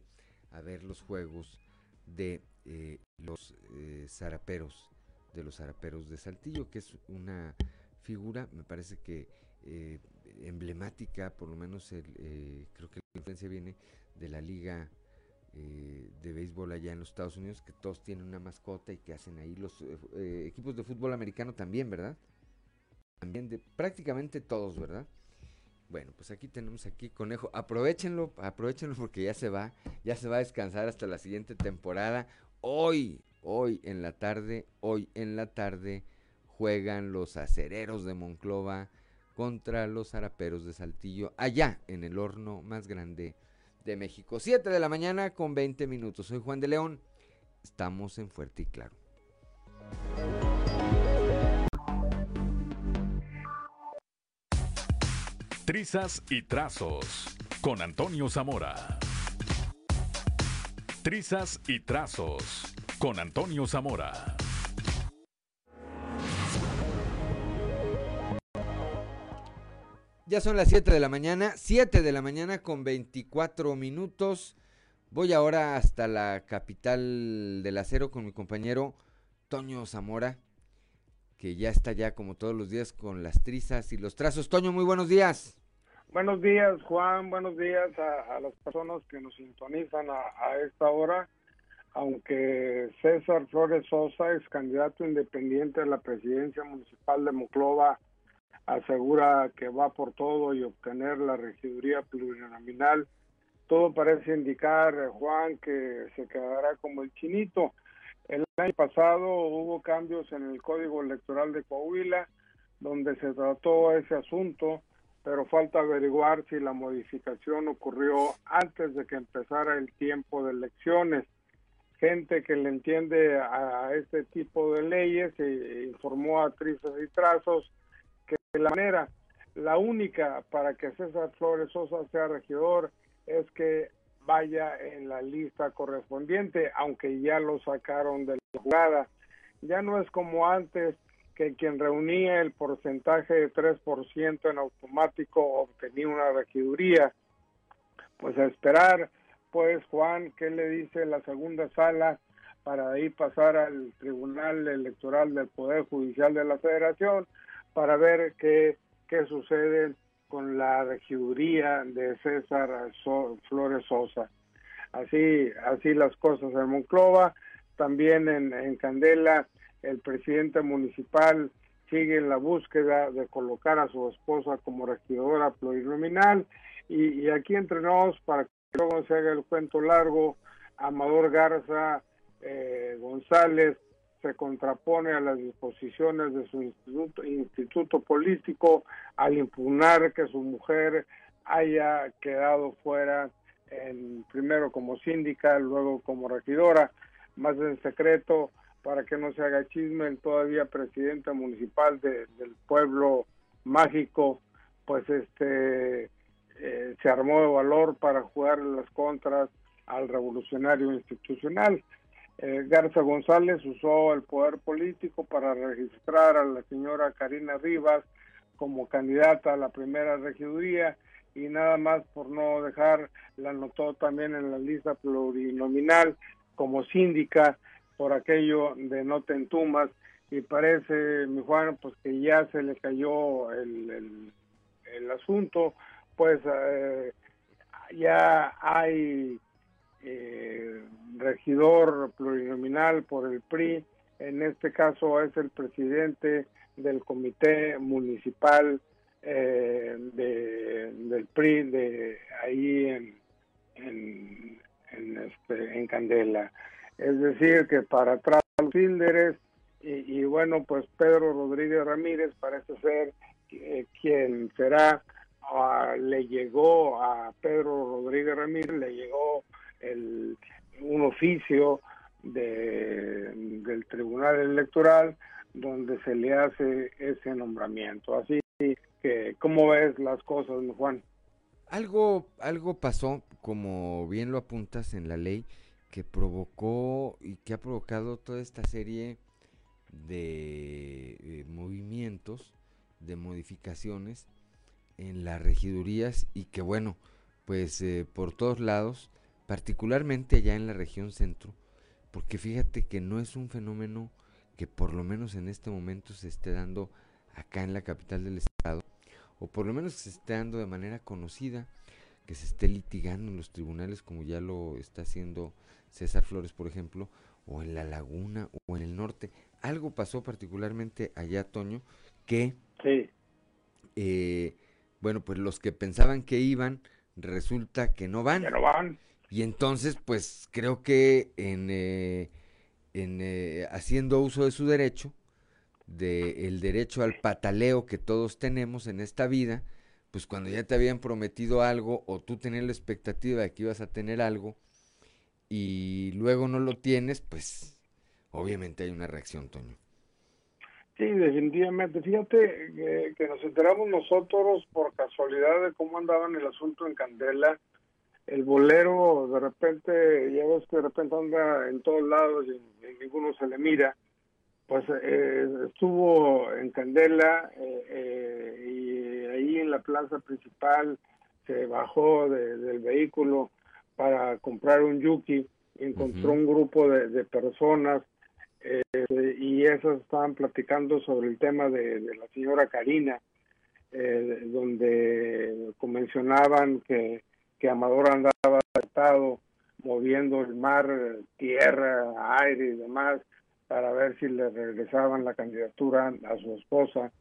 a ver los juegos de eh, los zaraperos, de los zaraperos de Saltillo, que es una figura, me parece que emblemática, por lo menos el, eh, creo que la influencia viene de la liga eh, de béisbol allá en los Estados Unidos, que todos tienen una mascota y que hacen ahí los eh, equipos de fútbol americano también, ¿verdad? También de prácticamente todos, ¿verdad? Bueno, pues aquí tenemos aquí conejo. Aprovechenlo, aprovechenlo porque ya se va, ya se va a descansar hasta la siguiente temporada. Hoy, hoy en la tarde, hoy en la tarde juegan los acereros de Monclova contra los zaraperos de Saltillo, allá en el horno más grande de México. 7 de la mañana con 20 minutos. Soy Juan de León. Estamos en Fuerte y Claro. Trizas y trazos con Antonio Zamora. Trizas y trazos con Antonio Zamora. Ya son las 7 de la mañana, 7 de la mañana con 24 minutos. Voy ahora hasta la capital del acero con mi compañero Toño Zamora, que ya está ya como todos los días con las trizas y los trazos. Toño, muy buenos días. Buenos días, Juan. Buenos días a, las personas que nos sintonizan a, a, esta hora. Aunque César Flores Sosa es candidato independiente a la presidencia municipal de Moclova, asegura que va por todo y obtener la regiduría plurinominal. Todo parece indicar, eh, Juan, que se quedará como el chinito. El año pasado hubo cambios en el Código Electoral de Coahuila, donde se trató ese asunto, pero falta averiguar si la modificación ocurrió antes de que empezara el tiempo de elecciones. Gente que le entiende a este tipo de leyes e informó a trizas y trazos que la manera, la única para que César Flores Sosa sea regidor es que vaya en la lista correspondiente, aunque ya lo sacaron de la jugada. Ya no es como antes que quien reunía el porcentaje de 3% en automático obtenía una regiduría. Pues a esperar, pues Juan, ¿qué le dice la segunda sala para ahí pasar al Tribunal Electoral del Poder Judicial de la Federación? Para ver qué, qué sucede con la regiduría de César Flores Sosa. Así, así las cosas en Monclova, también en, en Candela, el presidente municipal sigue en la búsqueda de colocar a su esposa como regidora plurinominal y, y aquí entre nos, para que luego se haga el cuento largo, Amador Garza eh, González se contrapone a las disposiciones de su instituto, instituto político al impugnar que su mujer haya quedado fuera en, primero como síndica, luego como regidora, más en secreto para que no se haga chisme, el todavía presidente municipal del pueblo mágico, pues este eh, se armó de valor para jugar las contras al revolucionario institucional. Eh, Garza González usó el poder político para registrar a la señora Karina Rivas como candidata a la primera regiduría y nada más por no dejar, la anotó también en la lista plurinominal como síndica por aquello de no te entumas y parece, mi Juan, pues que ya se le cayó el, el, asunto, pues eh, ya hay eh, regidor plurinominal por el PRI, en este caso es el presidente del comité municipal eh, de, del PRI de ahí en, este, en Candela. Es decir, que para atrás los y, bueno, pues Pedro Rodríguez Ramírez parece ser eh, quien será, ah, le llegó a Pedro Rodríguez Ramírez, le llegó el, un oficio de, del Tribunal Electoral donde se le hace ese nombramiento. Así que, ¿cómo ves las cosas, Juan? Algo, algo pasó, como bien lo apuntas en la ley, que provocó y que ha provocado toda esta serie de eh, movimientos, de modificaciones en las regidurías y que bueno, pues eh, por todos lados, particularmente allá en la región centro, porque fíjate que no es un fenómeno que por lo menos en este momento se esté dando acá en la capital del estado, o por lo menos se esté dando de manera conocida, que se esté litigando en los tribunales como ya lo está haciendo César Flores, por ejemplo, o en la laguna o en el norte. Algo pasó particularmente allá, Toño, que, eh, bueno, pues los que pensaban que iban, resulta que no van. no van. Y entonces, pues creo que en, eh, eh, haciendo uso de su derecho, de el derecho al pataleo que todos tenemos en esta vida, pues cuando ya te habían prometido algo o tú tenías la expectativa de que ibas a tener algo y luego no lo tienes, pues obviamente hay una reacción, Toño. Sí, definitivamente. Fíjate que, nos enteramos nosotros por casualidad de cómo andaba en el asunto en Candela. El bolero de repente, ya ves que de repente anda en todos lados y, ninguno se le mira. Pues eh, estuvo en Candela eh, eh, y ahí en la plaza principal se bajó del vehículo para comprar un yuki. Encontró un grupo de personas eh, y esos estaban platicando sobre el tema de, la señora Karina, donde mencionaban que, que Amador andaba estado moviendo el mar, tierra, aire y demás para ver si le regresaban la candidatura a su esposa.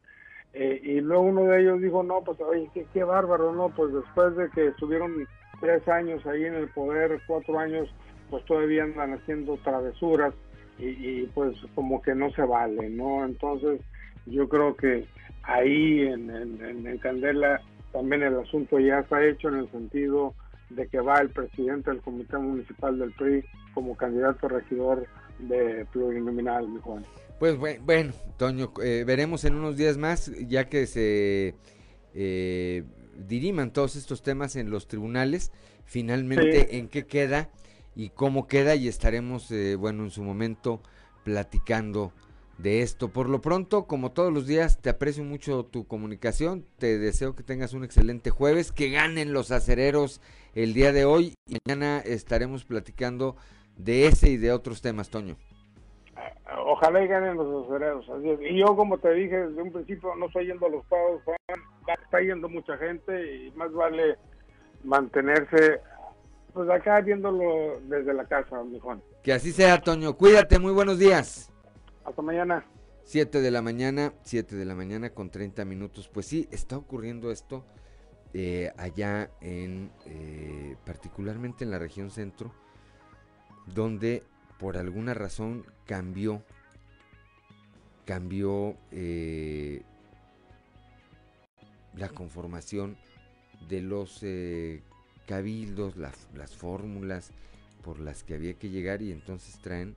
Eh, y luego uno de ellos dijo, no, pues oye, qué, bárbaro, ¿no? Pues después de que estuvieron tres años ahí en el poder, cuatro años, pues todavía andan haciendo travesuras y, pues como que no se vale, ¿no? Entonces yo creo que ahí en, en, Candela también el asunto ya está hecho en el sentido de que va el presidente del Comité Municipal del PRI como candidato regidor de plurinominal, mi Juan. Pues bueno, Toño, eh, veremos en unos días más, ya que se eh, diriman todos estos temas en los tribunales, finalmente en qué queda y cómo queda y estaremos, eh, bueno, en su momento platicando de esto. Por lo pronto, como todos los días, te aprecio mucho tu comunicación, te deseo que tengas un excelente jueves, que ganen los acereros el día de hoy y mañana estaremos platicando de ese y de otros temas, Toño. Ojalá y ganen los acereros. Y yo, como te dije desde un principio, no estoy yendo a los pagos, Juan, está yendo mucha gente y más vale mantenerse pues acá viéndolo desde la casa, mi Juan. Que así sea, Toño. Cuídate, muy buenos días. Hasta mañana. 7 de la mañana, 7 de la mañana con 30 minutos. Pues sí, está ocurriendo esto eh, allá en, eh, particularmente en la región centro, donde por alguna razón cambió, cambió eh, la conformación de los eh, cabildos, las, las fórmulas por las que había que llegar y entonces traen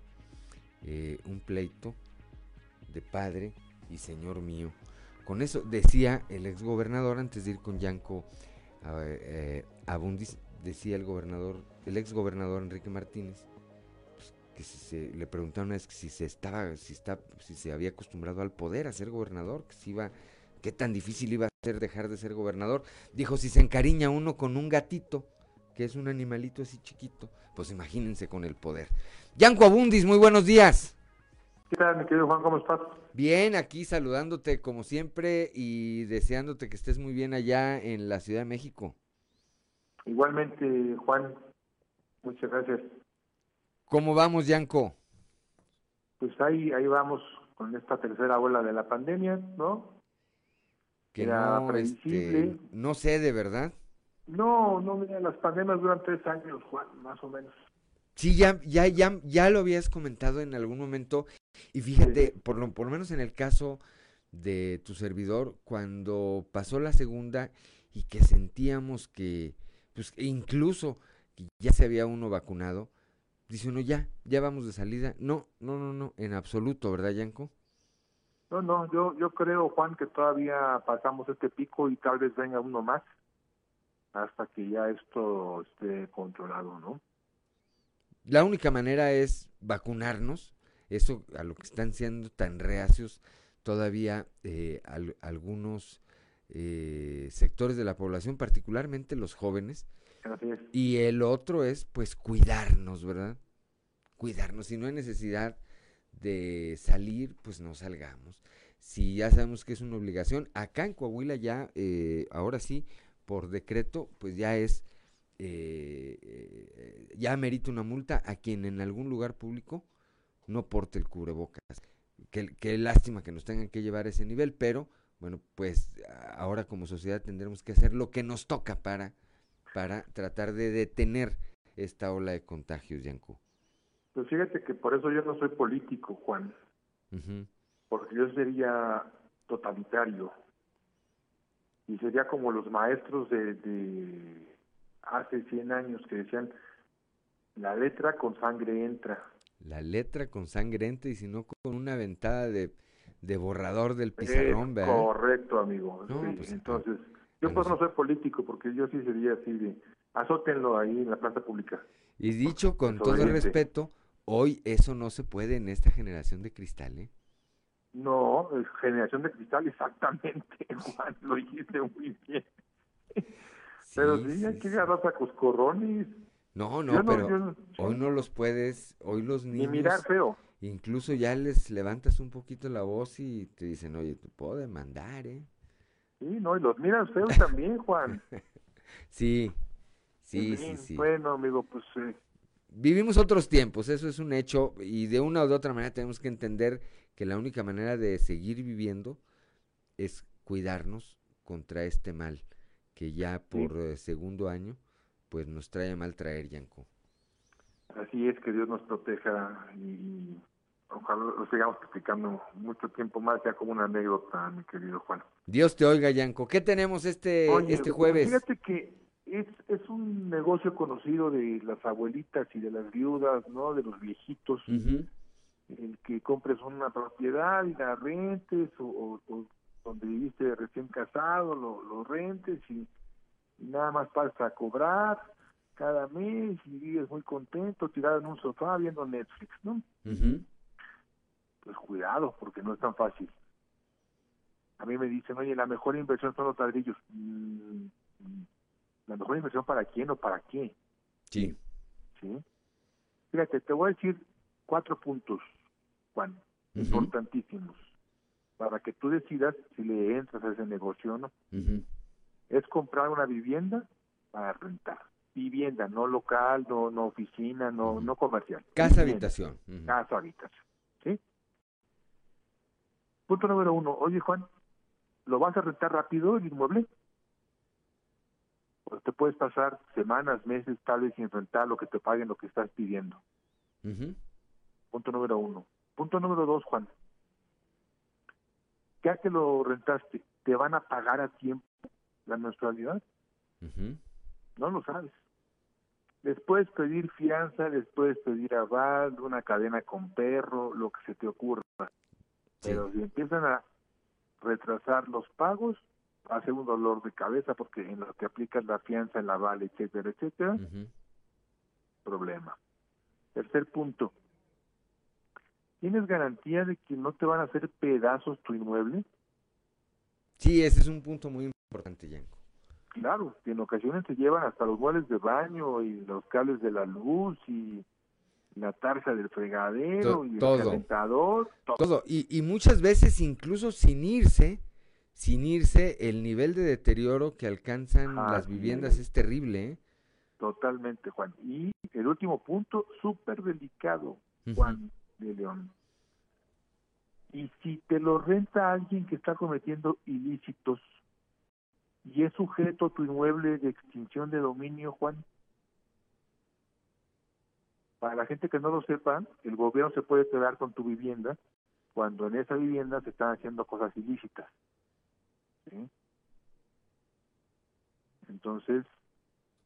eh, un pleito de padre y señor mío. Con eso decía el exgobernador antes de ir con Yanko eh, Abundis, decía el gobernador, el exgobernador Enrique Martínez, pues, que se, le preguntaron una vez si se estaba, si está, si se había acostumbrado al poder a ser gobernador, que si iba, qué tan difícil iba a ser dejar de ser gobernador. Dijo si se encariña uno con un gatito, que es un animalito así chiquito, pues imagínense con el poder. Yanko Abundis, muy buenos días. ¿Qué tal, mi querido Juan? ¿Cómo estás? Bien, aquí saludándote como siempre y deseándote que estés muy bien allá en la Ciudad de México. Igualmente, Juan, muchas gracias. ¿Cómo vamos, Yanko? Pues ahí, ahí vamos con esta tercera ola de la pandemia, ¿no? Que no, este, no sé de verdad. No, no, mira, las pandemias duran tres años, Juan, más o menos. Sí, ya, ya, ya, ya lo habías comentado en algún momento. Y fíjate, por, lo, por lo menos en el caso de tu servidor, cuando pasó la segunda y que sentíamos que, pues incluso que ya se había uno vacunado, dice uno, ya, ya vamos de salida. No, no, no, no, en absoluto, ¿verdad, Yanko? No, no, yo, yo creo, Juan, que todavía pasamos este pico y tal vez venga uno más hasta que ya esto esté controlado, ¿no? La única manera es vacunarnos, eso a lo que están siendo tan reacios todavía eh, algunos eh, sectores de la población, particularmente los jóvenes. Y el otro es pues cuidarnos, ¿verdad? Cuidarnos. Si no hay necesidad de salir, pues no salgamos. Si ya sabemos que es una obligación, acá en Coahuila ya, eh, ahora sí, por decreto, pues ya es, eh, eh, ya merita una multa a quien en algún lugar público no porte el cubrebocas. Qué, qué lástima que nos tengan que llevar a ese nivel, pero bueno, pues ahora como sociedad tendremos que hacer lo que nos toca para, para tratar de detener esta ola de contagios, Yanku. Pues fíjate que por eso yo no soy político, Juan, porque yo sería totalitario y sería como los maestros de, de hace 100 años que decían, la letra con sangre entra. La letra con sangre entra y si no con una ventada de, de borrador del pizarrón, ¿verdad? Correcto, amigo. Pues, entonces, yo pues no soy político porque yo sí sería así de, azótenlo ahí en la plaza pública. Y dicho con todo el respeto, hoy eso no se puede en esta generación de cristal, ¿eh? No, generación de cristal, exactamente, Juan, lo dijiste muy bien. pero sí, hay que agarrar a coscorrones. No, no, pero hoy no los puedes, hoy los niños... Ni mirar feo. Incluso ya les levantas un poquito la voz y te dicen, oye, te puedo demandar, ¿eh? Sí, no, y los miras feo también, Juan. sí, sí, sí, sí, Bueno, amigo, pues... Eh. Vivimos otros tiempos, eso es un hecho, y de una u otra manera tenemos que entender que la única manera de seguir viviendo es cuidarnos contra este mal que ya por eh, segundo año pues nos trae mal traer, Yanko. Así es, que Dios nos proteja y, ojalá lo sigamos explicando mucho tiempo más, ya como una anécdota, mi querido Juan. Dios te oiga, Yanko. ¿Qué tenemos este, este jueves? Fíjate que es, es un negocio conocido de las abuelitas y de las viudas, ¿no? De los viejitos el que compres una propiedad y la rentes o, donde viviste recién casado, lo, rentes y, nada más pasa a cobrar cada mes y vives muy contento tirado en un sofá viendo Netflix, ¿no? Pues cuidado, porque no es tan fácil. A mí me dicen, oye, la mejor inversión son los ladrillos. Mm, ¿La mejor inversión para quién o para qué? Sí. ¿Sí? Fíjate, te voy a decir cuatro puntos, Juan, importantísimos, para que tú decidas si le entras a ese negocio o no. Es comprar una vivienda para rentar. Vivienda, no local, no, no oficina, no, no comercial. Casa habitación. Casa habitación. ¿Sí? Punto número uno. Oye, Juan, ¿lo vas a rentar rápido el inmueble? Pues te puedes pasar semanas, meses, tal vez sin rentar lo que te paguen lo que estás pidiendo. Punto número uno. Punto número dos, Juan. Ya que lo rentaste, ¿te van a pagar a tiempo la mensualidad? No lo sabes. Les puedes pedir fianza, les puedes pedir aval, una cadena con perro, lo que se te ocurra. Pero si empiezan a retrasar los pagos, hace un dolor de cabeza porque en lo que aplicas la fianza, el aval, etcétera, etcétera, problema. Tercer punto, ¿tienes garantía de que no te van a hacer pedazos tu inmueble? Sí, ese es un punto muy importante, Yanko. Claro, que en ocasiones se llevan hasta los muebles de baño y los cables de la luz y la tarja del fregadero y el calentador. Todo. Y, y muchas veces incluso sin irse, sin irse, el nivel de deterioro que alcanzan las viviendas es, terrible. ¿eh? Totalmente, Juan. Y el último punto, súper delicado, Juan de León. Y si te lo renta alguien que está cometiendo ilícitos y es sujeto tu inmueble de extinción de dominio, Juan, para la gente que no lo sepa, el gobierno se puede quedar con tu vivienda cuando en esa vivienda se están haciendo cosas ilícitas. Entonces,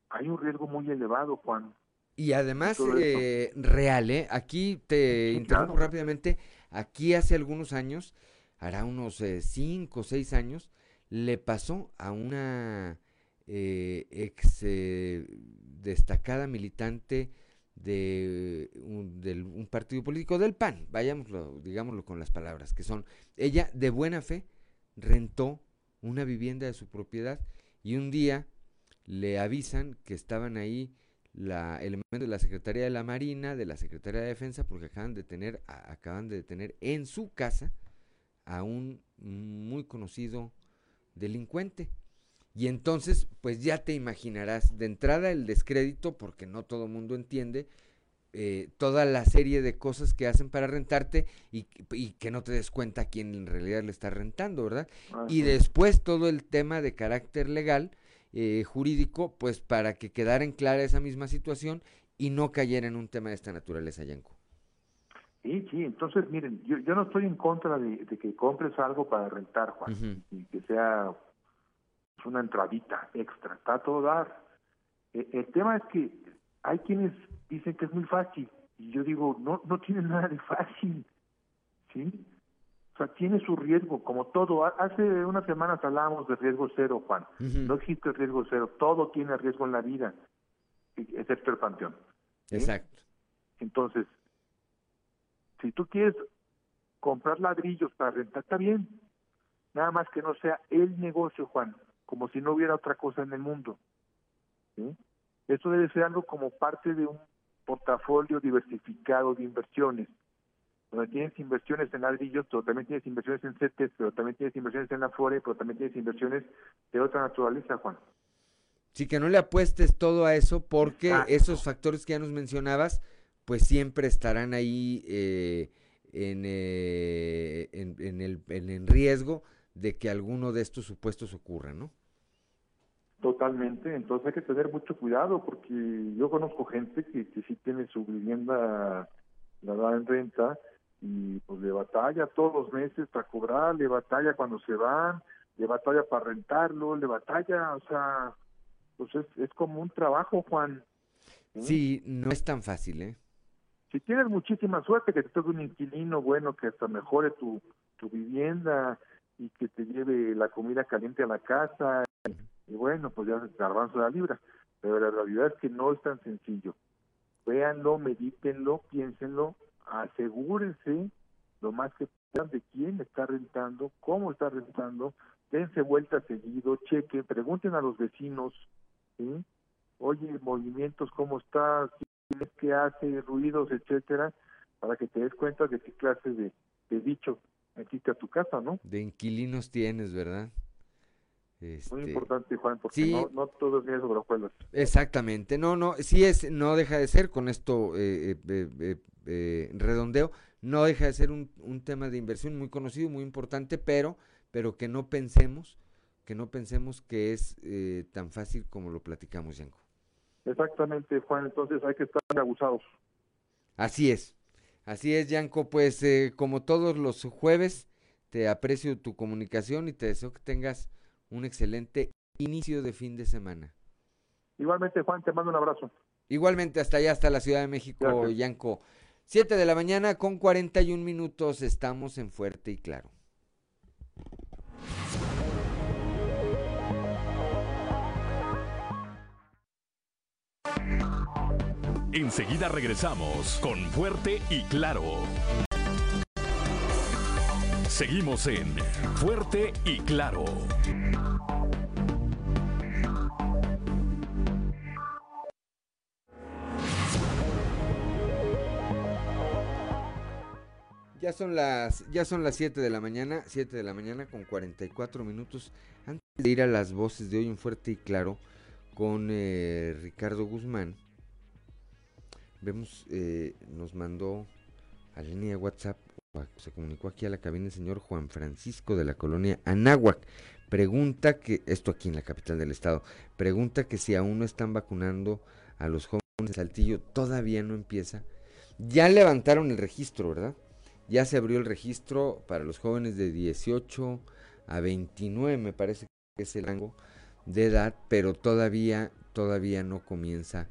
hay un riesgo muy elevado, Juan. Y además, eh, real, ¿eh? Aquí te interrumpo rápidamente. Aquí hace algunos años, hará unos eh, cinco o seis años, le pasó a una eh, ex destacada militante de un, partido político del PAN, vayámoslo, digámoslo con las palabras que son. Ella, de buena fe, rentó una vivienda de su propiedad y un día le avisan que estaban ahí la elementos de la Secretaría de la Marina, de la Secretaría de Defensa, porque acaban de tener, acaban de detener en su casa a un muy conocido delincuente. Y entonces, pues ya te imaginarás, de entrada el descrédito, porque no todo mundo entiende, eh, toda la serie de cosas que hacen para rentarte y, que no te des cuenta quién en realidad le está rentando, ¿verdad? Y después todo el tema de carácter legal, eh, jurídico, pues para que quedara en clara esa misma situación y no cayera en un tema de esta naturaleza, Yanko. Sí, sí, entonces miren, yo, yo no estoy en contra de, que compres algo para rentar, Juan, y que sea una entradita extra, está todo dar. E, el tema es que hay quienes dicen que es muy fácil, y yo digo, no, no tiene nada de fácil, ¿sí? O sea, tiene su riesgo, como todo. Hace unas semanas hablábamos de riesgo cero, Juan. No existe riesgo cero, todo tiene riesgo en la vida, excepto el panteón. Exacto. Entonces, si tú quieres comprar ladrillos para rentar, está bien. Nada más que no sea el negocio, Juan, como si no hubiera otra cosa en el mundo. Eso debe ser algo como parte de un portafolio diversificado de inversiones donde tienes inversiones en ladrillos, pero también tienes inversiones en CETES, pero también tienes inversiones en la FORE, pero también tienes inversiones de otra naturaleza, Juan. Sí, que no le apuestes todo a eso porque esos factores que ya nos mencionabas, pues siempre estarán ahí eh, en, eh, en, el, en, riesgo de que alguno de estos supuestos ocurra, ¿no? Totalmente, entonces hay que tener mucho cuidado porque yo conozco gente que, que sí tiene su vivienda la da en renta y pues le batalla todos los meses para cobrar, le batalla cuando se van, le batalla para rentarlo, le batalla, o sea, pues es, es como un trabajo, Juan. Sí, no es tan fácil, ¿eh? Si tienes muchísima suerte que te toque un inquilino bueno que hasta mejore tu, tu vivienda y que te lleve la comida caliente a la casa, y bueno, pues ya te avanza la libra. Pero la realidad es que no es tan sencillo. Véanlo, medítenlo, piénsenlo asegúrense lo más que puedan de quién está rentando, cómo está rentando, dense vuelta seguido, chequen, pregunten a los vecinos, ¿sí? oye, movimientos, cómo está, qué hace, ruidos, etcétera, para que te des cuenta de qué clase de, de bicho existe a tu casa, ¿no? De inquilinos tienes, ¿verdad? Muy este, importante, Juan, porque no, no, todo es sobre. Exactamente, no, no, sí es, no deja de ser con esto eh, eh, eh, redondeo, no deja de ser un, un, tema de inversión muy conocido, muy importante, pero, pero que no pensemos, que no pensemos que es tan fácil como lo platicamos, Yanko. Exactamente, Juan, entonces hay que estar abusados. Así es, así es, Yanko, pues como todos los jueves, te aprecio tu comunicación y te deseo que tengas un excelente inicio de fin de semana. Igualmente, Juan, te mando un abrazo. Igualmente, hasta allá, hasta la Ciudad de México, Yanco. 7 de la mañana con 41 minutos, estamos en Fuerte y Claro. Enseguida regresamos con Fuerte y Claro. Seguimos en Fuerte y Claro. Ya son las ya son las 7 de la mañana, 7 de la mañana con 44 minutos. Antes de ir a las voces de hoy en Fuerte y Claro con eh, Ricardo Guzmán, vemos, eh, nos mandó a la línea de WhatsApp, se comunicó aquí a la cabina el señor Juan Francisco de la colonia Anáhuac. Pregunta que, esto aquí en la capital del estado, pregunta que si aún no están vacunando a los jóvenes de Saltillo, todavía no empieza. Ya levantaron el registro, ¿verdad? Ya se abrió el registro para los jóvenes de 18 a 29, me parece que es el rango de edad, pero todavía, todavía no comienza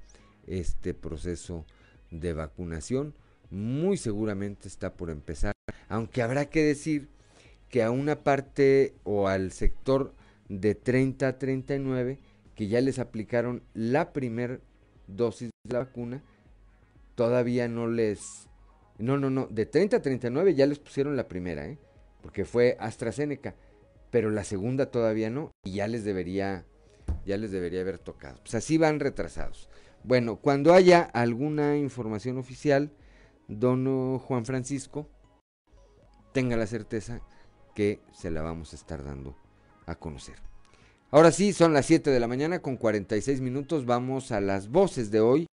este proceso de vacunación. Muy seguramente está por empezar, aunque habrá que decir que a una parte o al sector de 30 a 39 que ya les aplicaron la primer dosis de la vacuna, todavía no les no, no, no. De 30 a 39 ya les pusieron la primera, ¿eh? Porque fue AstraZeneca. Pero la segunda todavía no. Y ya les debería, ya les debería haber tocado. Pues así van retrasados. Bueno, cuando haya alguna información oficial, don Juan Francisco, tenga la certeza que se la vamos a estar dando a conocer. Ahora sí, son las 7 de la mañana con 46 minutos. Vamos a las voces de hoy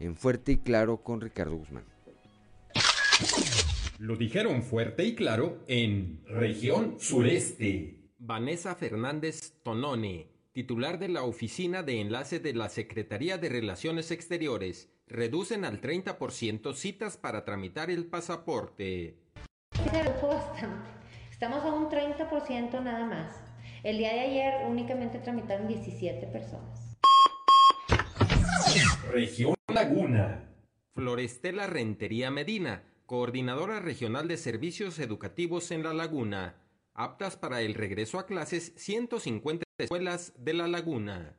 en Fuerte y Claro con Ricardo Guzmán. Lo dijeron fuerte y claro en región sureste. Vanessa Fernández Tonone, titular de la Oficina de Enlace de la Secretaría de Relaciones Exteriores, reducen al 30% citas para tramitar el pasaporte. Estamos a un 30% nada más. El día de ayer únicamente tramitaron 17 personas. Región Laguna. Florestela Rentería Medina, coordinadora regional de servicios educativos en La Laguna, aptas para el regreso a clases 150 escuelas de La Laguna.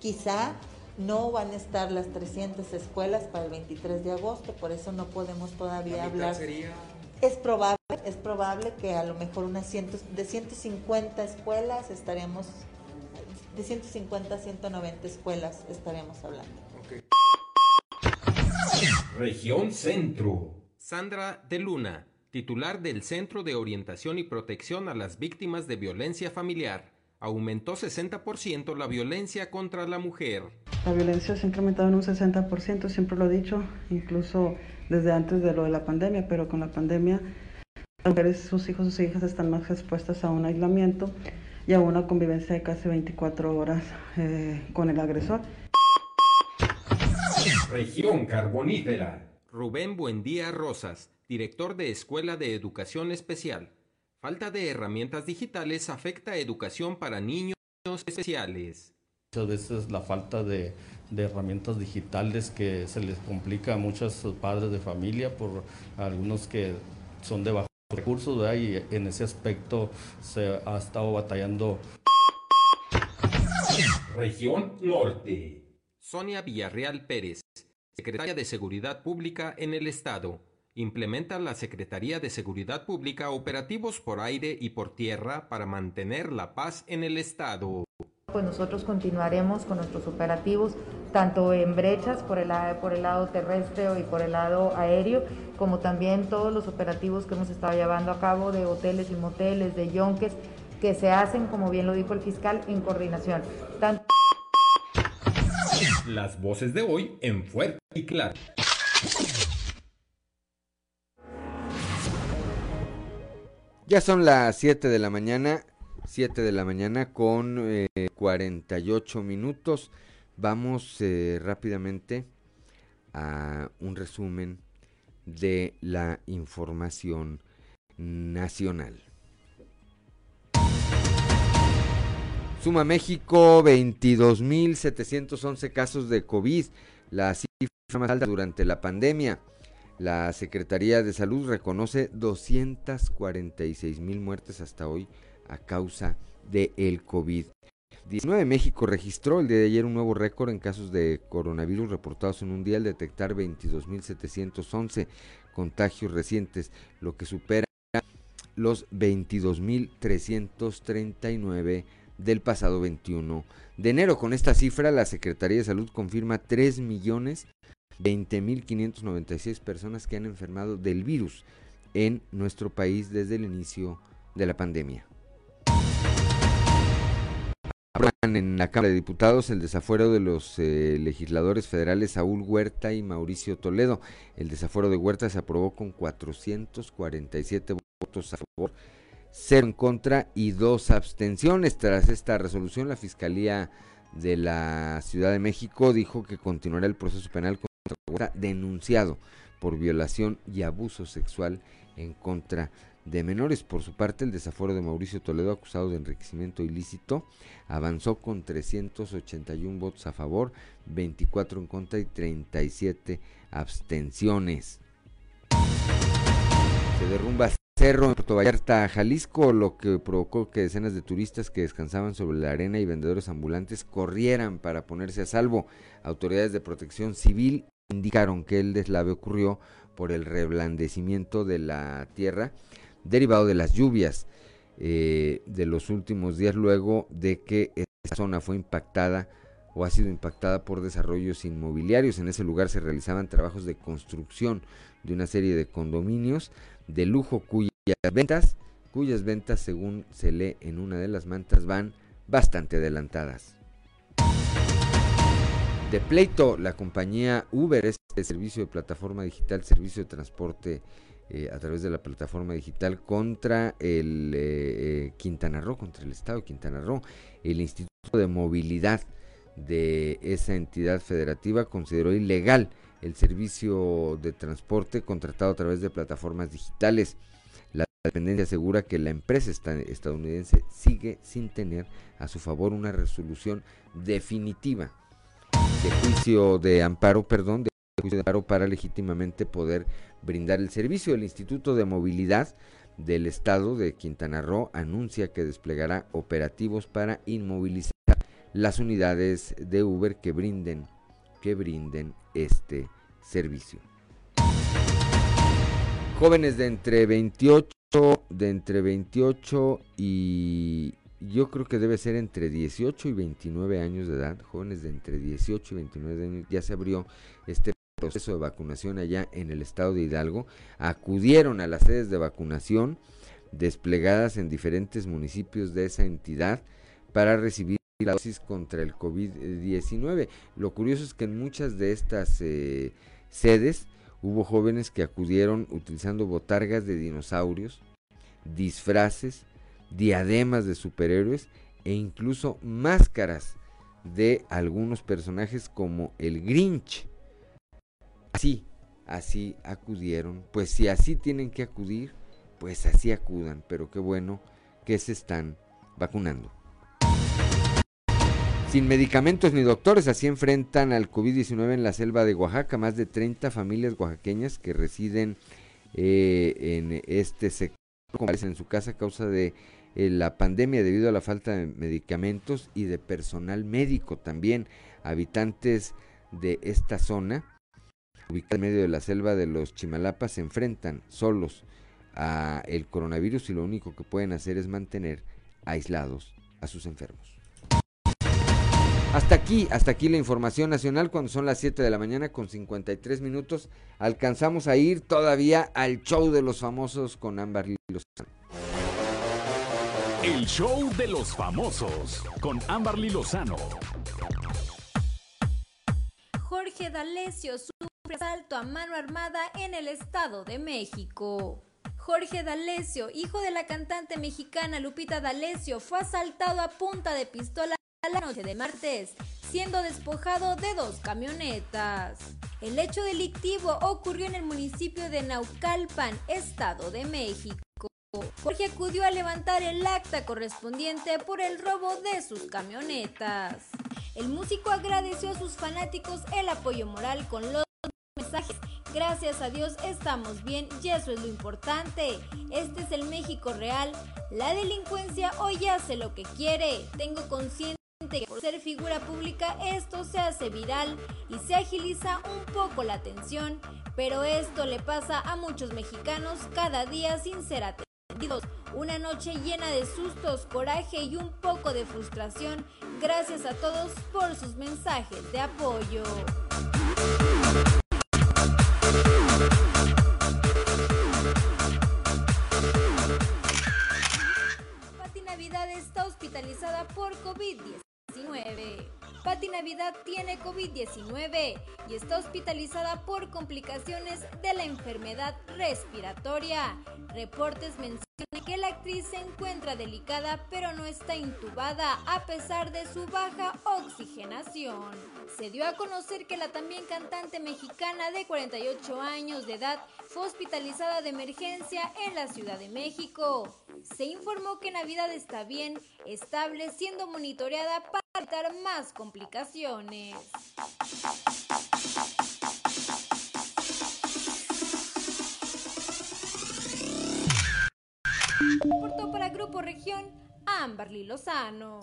Quizá no van a estar las 300 escuelas para el 23 de agosto, por eso no podemos todavía hablar. Es probable, es probable que a lo mejor unas ciento, de 150 escuelas estaremos, de 150 a 190 escuelas estaremos hablando. Región Centro. Sandra de Luna, titular del Centro de Orientación y Protección a las Víctimas de Violencia Familiar, aumentó 60% la violencia contra la mujer. La violencia se ha incrementado en un 60%, siempre lo he dicho, incluso desde antes de lo de la pandemia, pero con la pandemia las mujeres, sus hijos, sus hijas están más expuestas a un aislamiento y a una convivencia de casi 24 horas eh, con el agresor. Región Carbonífera. Rubén Buendía Rosas, director de Escuela de Educación Especial. Falta de herramientas digitales afecta educación para niños especiales. Muchas veces la falta de, de, herramientas digitales que se les complica a muchos padres de familia por algunos que son de bajos recursos ¿verdad? y en ese aspecto se ha estado batallando. Región Norte. Sonia Villarreal Pérez, Secretaria de Seguridad Pública en el Estado. Implementa la Secretaría de Seguridad Pública operativos por aire y por tierra para mantener la paz en el Estado. Pues nosotros continuaremos con nuestros operativos tanto en brechas por el, por el lado terrestre y por el lado aéreo, como también todos los operativos que hemos estado llevando a cabo de hoteles y moteles, de yonques, que se hacen, como bien lo dijo el fiscal, en coordinación. Las voces de hoy en Fuerte y Claro. Ya son las 7 de la mañana, 7 de la mañana con eh, 48 minutos. Vamos eh, rápidamente a un resumen de la información nacional. Suma México 22.711 casos de COVID, la cifra más alta durante la pandemia. La Secretaría de Salud reconoce 246 mil muertes hasta hoy a causa del el COVID-19. México registró el día de ayer un nuevo récord en casos de coronavirus reportados en un día al detectar 22.711 contagios recientes, lo que supera los 22.339 del pasado 21 de enero. Con esta cifra, la Secretaría de Salud confirma 3 millones 20.596 personas que han enfermado del virus en nuestro país desde el inicio de la pandemia. En la Cámara de Diputados el desafuero de los eh, legisladores federales Saúl Huerta y Mauricio Toledo. El desafuero de Huerta se aprobó con 447 votos a favor, 0 en contra y 2 abstenciones. Tras esta resolución, la Fiscalía de la Ciudad de México dijo que continuará el proceso penal contra Huerta denunciado por violación y abuso sexual en contra de menores. Por su parte, el desafuero de Mauricio Toledo, acusado de enriquecimiento ilícito, avanzó con 381 votos a favor, 24 en contra y 37 abstenciones. Cerro en Puerto Vallarta, Jalisco, lo que provocó que decenas de turistas que descansaban sobre la arena y vendedores ambulantes corrieran para ponerse a salvo. Autoridades de protección civil indicaron que el deslave ocurrió por el reblandecimiento de la tierra derivado de las lluvias eh, de los últimos días luego de que esta zona fue impactada o ha sido impactada por desarrollos inmobiliarios. En ese lugar se realizaban trabajos de construcción de una serie de condominios de lujo cuyas ventas, cuyas ventas según se lee en una de las mantas van bastante adelantadas. De pleito, la compañía Uber, este servicio de plataforma digital, servicio de transporte eh, a través de la plataforma digital contra el eh, eh, Quintana Roo, contra el Estado de Quintana Roo. El Instituto de Movilidad de esa entidad federativa consideró ilegal el servicio de transporte contratado a través de plataformas digitales. La dependencia asegura que la empresa estadounidense sigue sin tener a su favor una resolución definitiva de juicio de amparo, perdón, de juicio de amparo para legítimamente poder brindar el servicio. El Instituto de Movilidad del Estado de Quintana Roo anuncia que desplegará operativos para inmovilizar las unidades de Uber que brinden que brinden este servicio. Jóvenes de entre 28 de entre 28 y yo creo que debe ser entre 18 y 29 años de edad, jóvenes de entre 18 y 29 años, ya se abrió este proceso de vacunación allá en el estado de Hidalgo, acudieron a las sedes de vacunación desplegadas en diferentes municipios de esa entidad para recibir la dosis contra el COVID-19. Lo curioso es que en muchas de estas eh, sedes hubo jóvenes que acudieron utilizando botargas de dinosaurios, disfraces, diademas de superhéroes e incluso máscaras de algunos personajes como el Grinch. Así, así acudieron. Pues si así tienen que acudir, pues así acudan. Pero qué bueno que se están vacunando. Sin medicamentos ni doctores, así enfrentan al COVID-19 en la selva de Oaxaca. Más de 30 familias oaxaqueñas que residen eh, en este sector en su casa a causa de eh, la pandemia debido a la falta de medicamentos y de personal médico también. Habitantes de esta zona, ubicada en medio de la selva de los Chimalapas, se enfrentan solos a el coronavirus y lo único que pueden hacer es mantener aislados a sus enfermos. Hasta aquí, hasta aquí la información nacional cuando son las 7 de la mañana con 53 minutos. Alcanzamos a ir todavía al show de los famosos con Ámbar Lozano. El show de los famosos con Ámbar Lozano. Jorge D'Alessio sufre asalto a mano armada en el Estado de México. Jorge D'Alessio, hijo de la cantante mexicana Lupita D'Alessio, fue asaltado a punta de pistola la noche de martes, siendo despojado de dos camionetas. El hecho delictivo ocurrió en el municipio de Naucalpan, Estado de México. Jorge acudió a levantar el acta correspondiente por el robo de sus camionetas. El músico agradeció a sus fanáticos el apoyo moral con los mensajes. Gracias a Dios estamos bien y eso es lo importante. Este es el México real. La delincuencia hoy hace lo que quiere. Tengo consciente que por ser figura pública esto se hace viral y se agiliza un poco la atención, pero esto le pasa a muchos mexicanos cada día sin ser atendidos. Una noche llena de sustos, coraje y un poco de frustración. Gracias a todos por sus mensajes de apoyo. Pati Navidad está hospitalizada por COVID-19. Pati Navidad tiene COVID-19 y está hospitalizada por complicaciones de la enfermedad respiratoria. Reportes mencionan que la actriz se encuentra delicada pero no está intubada a pesar de su baja oxigenación. Se dio a conocer que la también cantante mexicana de 48 años de edad fue hospitalizada de emergencia en la Ciudad de México. Se informó que Navidad está bien, estable, siendo monitoreada para evitar más complicaciones. Portó para Grupo Región, Amberly Lozano.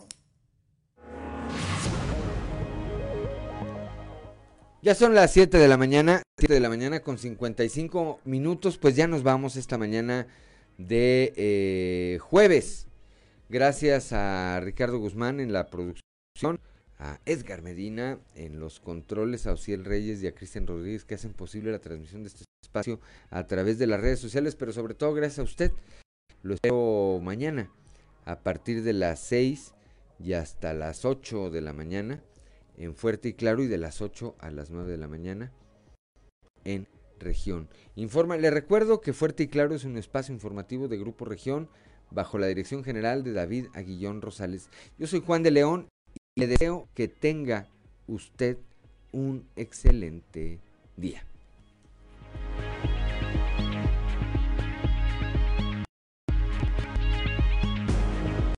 Ya son las 7 de la mañana, 7 de la mañana con 55 minutos, pues ya nos vamos esta mañana de eh, jueves. Gracias a Ricardo Guzmán en la producción, a Edgar Medina en los controles, a Ociel Reyes y a Cristian Rodríguez que hacen posible la transmisión de este espacio a través de las redes sociales, pero sobre todo gracias a usted. Lo espero mañana a partir de las 6 y hasta las 8 de la mañana en Fuerte y Claro y de las 8 a las 9 de la mañana en Región. Informa, le recuerdo que Fuerte y Claro es un espacio informativo de Grupo Región bajo la dirección general de David Aguillón Rosales. Yo soy Juan de León le deseo que tenga usted un excelente día.